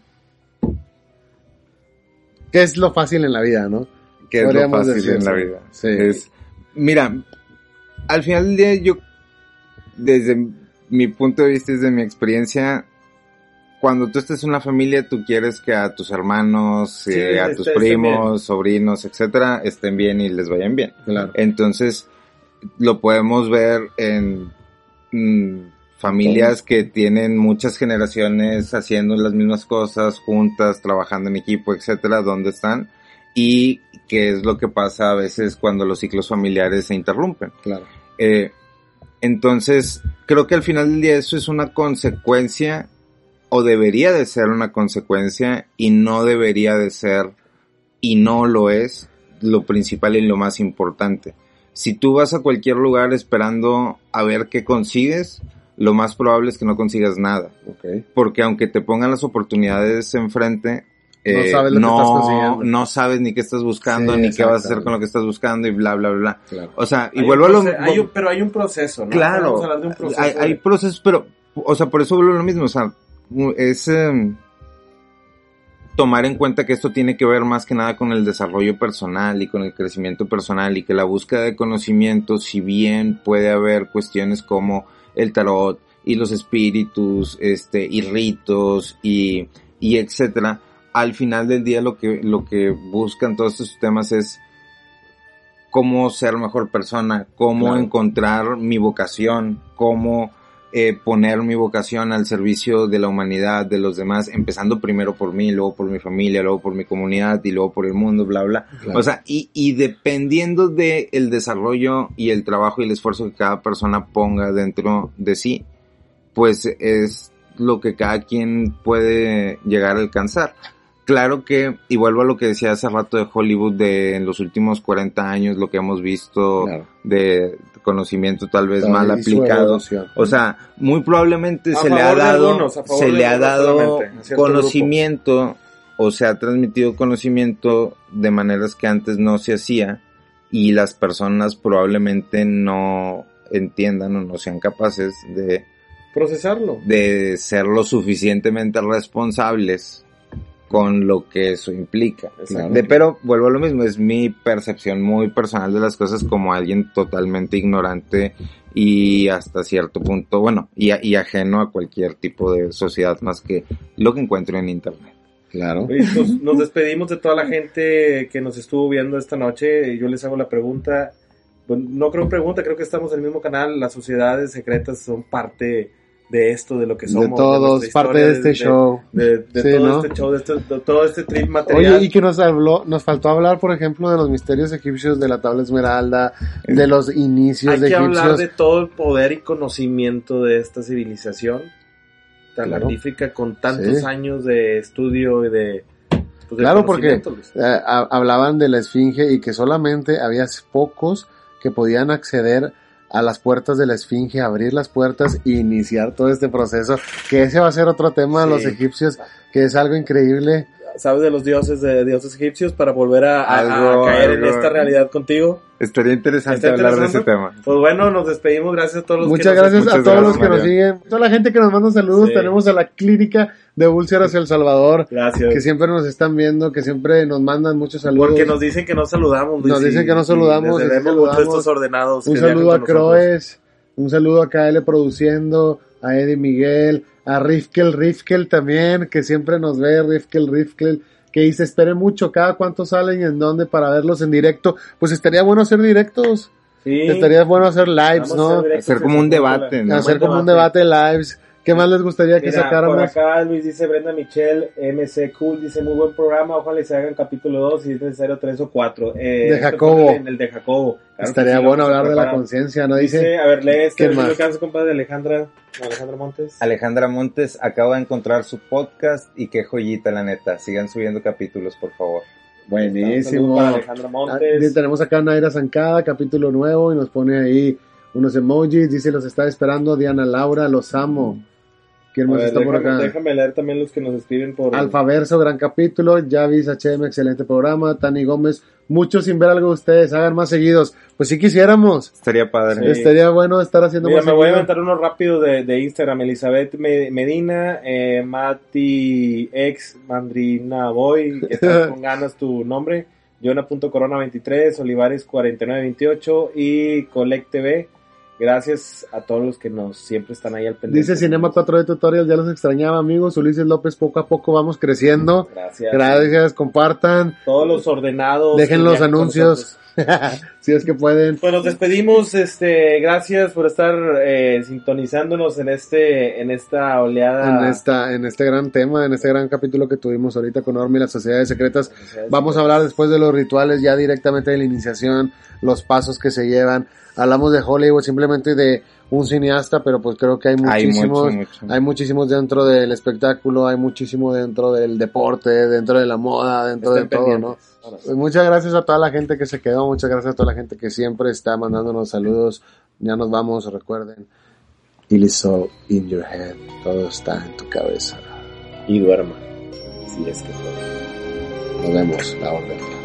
¿Qué es lo fácil en la vida, no? que es lo fácil decir, en la vida. Sí. Es, mira, al final del día yo, desde mi punto de vista, desde mi experiencia, cuando tú estás en una familia, tú quieres que a tus hermanos, Sí, eh, a tus primos, sobrinos, etcétera, estén bien y les vayan bien. Claro. Entonces, lo podemos ver en mm, familias que tienen muchas generaciones haciendo las mismas cosas, juntas, trabajando en equipo, etcétera, donde están, y qué es lo que pasa a veces cuando los ciclos familiares se interrumpen. Claro. Eh, entonces, creo que al final del día eso es una consecuencia, o debería de ser una consecuencia, y no debería de ser, y no lo es, lo principal y lo más importante. Si tú vas a cualquier lugar esperando a ver qué consigues, lo más probable es que no consigas nada. Porque aunque te pongan las oportunidades enfrente, No eh, sabes lo que no- estás consiguiendo. no sabes ni qué estás buscando, Sí, ni qué vas a hacer con lo que estás buscando y bla, bla, bla. Claro. O sea, y hay vuelvo a lo hay un- Pero hay un proceso, ¿no? Claro, Vamos a hablar de un proceso. hay, procesos, pero, o sea, por eso vuelvo a lo mismo, o sea, es em, tomar en cuenta que esto tiene que ver más que nada con el desarrollo personal y con el crecimiento personal y que la búsqueda de conocimiento, si bien puede haber cuestiones como el tarot y los espíritus, este, y ritos y, y etcétera, al final del día lo que, lo que buscan todos estos temas es cómo ser mejor persona, cómo Claro. encontrar mi vocación, cómo eh, poner mi vocación al servicio de la humanidad, de los demás, empezando primero por mí, luego por mi familia, luego por mi comunidad y luego por el mundo, bla, bla. Claro. O sea, y, y dependiendo de el desarrollo y el trabajo y el esfuerzo que cada persona ponga dentro de sí, pues es lo que cada quien puede llegar a alcanzar. Claro que, y vuelvo a lo que decía hace rato de Hollywood, de en los últimos 40 años, lo que hemos visto Claro. de conocimiento tal vez mal aplicado. O sea, muy probablemente A se le ha dado, algunos, se le ha dado conocimiento o se ha transmitido conocimiento de maneras que antes no se hacía y las personas probablemente no entiendan o no sean capaces de Procesarlo. de ser lo suficientemente responsables con lo que eso implica. Exacto. De- pero vuelvo a lo mismo, es mi percepción muy personal de las cosas como alguien totalmente ignorante y hasta cierto punto, bueno, y, ajeno a cualquier tipo de sociedad más que lo que encuentro en internet. Claro. Nos despedimos de toda la gente que nos estuvo viendo esta noche. Yo les hago la pregunta. Bueno, no creo pregunta, creo que estamos en el mismo canal. Las sociedades secretas son parte de esto, de lo que somos. de todos, nuestra parte de este show. De, de Sí, todo ¿no? este show, de, este- de todo este trip material. Oye, y que nos habló, nos faltó hablar, por ejemplo, de los misterios egipcios, de la tabla esmeralda, de los inicios Hay de que hablar egipcios. de todo el poder y conocimiento de esta civilización tan Claro. magnífica con tantos Sí. años de estudio y de, pues, de Claro, porque eh, ha- hablaban de la esfinge y que solamente había pocos que podían acceder a las puertas de la esfinge, abrir las puertas e iniciar todo este proceso, que ese va a ser otro tema de Sí. los egipcios, que es algo increíble. sabes de los dioses de dioses egipcios para volver a, a- Algo- a caer algo- en esta realidad contigo. Estaría interesante ¿Está hablar de ese tema. Pues bueno, nos despedimos. Gracias a todos los Muchas que nos gracias a Muchas todos gracias, los que nos siguen, toda la gente que nos manda saludos, Sí. tenemos a la clínica de úlceras El Salvador, Gracias. que siempre nos están viendo, que siempre nos mandan muchos saludos. Porque nos dicen que no saludamos. Luis, Nos dicen que no saludamos, Les debemos mucho saludamos. estos ordenados. Un saludo a. Croes, un saludo a KL Produciendo, a Eddie Miguel, a Rifkel Rifkel también, que siempre nos ve, Rifkel Rifkel, que dice, espere mucho, cada cuánto salen y en dónde para verlos en directo. Pues estaría bueno hacer directos, Sí. estaría bueno hacer lives, Vamos ¿no? hacer directos Hacer como un debate. ¿no? Hacer como un debate lives. ¿Qué más les gustaría que Mira, por sacáramos? acá Luis dice Brenda Michelle, MC Cool, dice muy buen programa, ojalá se hagan capítulo 2 si es necesario 3 o 4. Eh, De Jacobo. En el de Jacobo. Claro Estaría sí, bueno hablar de la conciencia, ¿no? Dice, Dice, a ver, lee este, ¿quién ¿qué más? alcanza, compadre, de Alejandra, Alejandra Montes. Alejandra Montes acaba de encontrar su podcast y qué joyita la neta. Sigan subiendo capítulos, por favor. Buenísimo. Ah, Montes. tenemos acá Naira Zancada, capítulo nuevo, y nos pone ahí unos emojis, dice, los está esperando Diana Laura, los amo. ¿Quién A más ver, está por déjame, acá? déjame leer también los que nos escriben por... Alfaverso, gran capítulo, Javis HM, excelente programa, Tani Gómez, muchos sin ver algo de ustedes, hagan más seguidos. Pues si quisiéramos, Estaría padre. Sí. estaría bueno estar haciendo Mira, más me voy a seguido. aventar uno rápido de, de Instagram. Elizabeth Me- Medina, eh, Mati Ex Mandrina Boy, que está con ganas tu nombre. Jonah.corona23, Olivares4928 y Colect TV. Gracias a todos los que nos siempre están ahí al pendiente. Dice Cinema 4D Tutorial, ya los extrañaba amigos, Ulises López, poco a poco vamos creciendo. Gracias. Gracias, compartan, Todos los ordenados. dejen los anuncios. si es que pueden. Pues nos despedimos, este, gracias por estar eh, sintonizándonos en este, en esta oleada. en esta en este gran tema, en este gran capítulo que tuvimos ahorita con Ormi y las sociedades secretas. Vamos a hablar después de los rituales, ya directamente de la iniciación, los pasos que se llevan. Hablamos de Hollywood, simplemente de un cineasta, pero pues creo que hay Hay muchísimos, mucho, mucho. hay muchísimos dentro del espectáculo, hay muchísimo dentro del deporte, dentro de la moda, dentro Estén de todo, ¿no? pendientes. Muchas gracias a toda la gente que se quedó, muchas gracias a toda la gente que siempre está mandándonos saludos. Ya nos vamos, recuerden. It is all in your head, todo está en tu cabeza. Y duerma. Si es que puede. Nos vemos, la orden.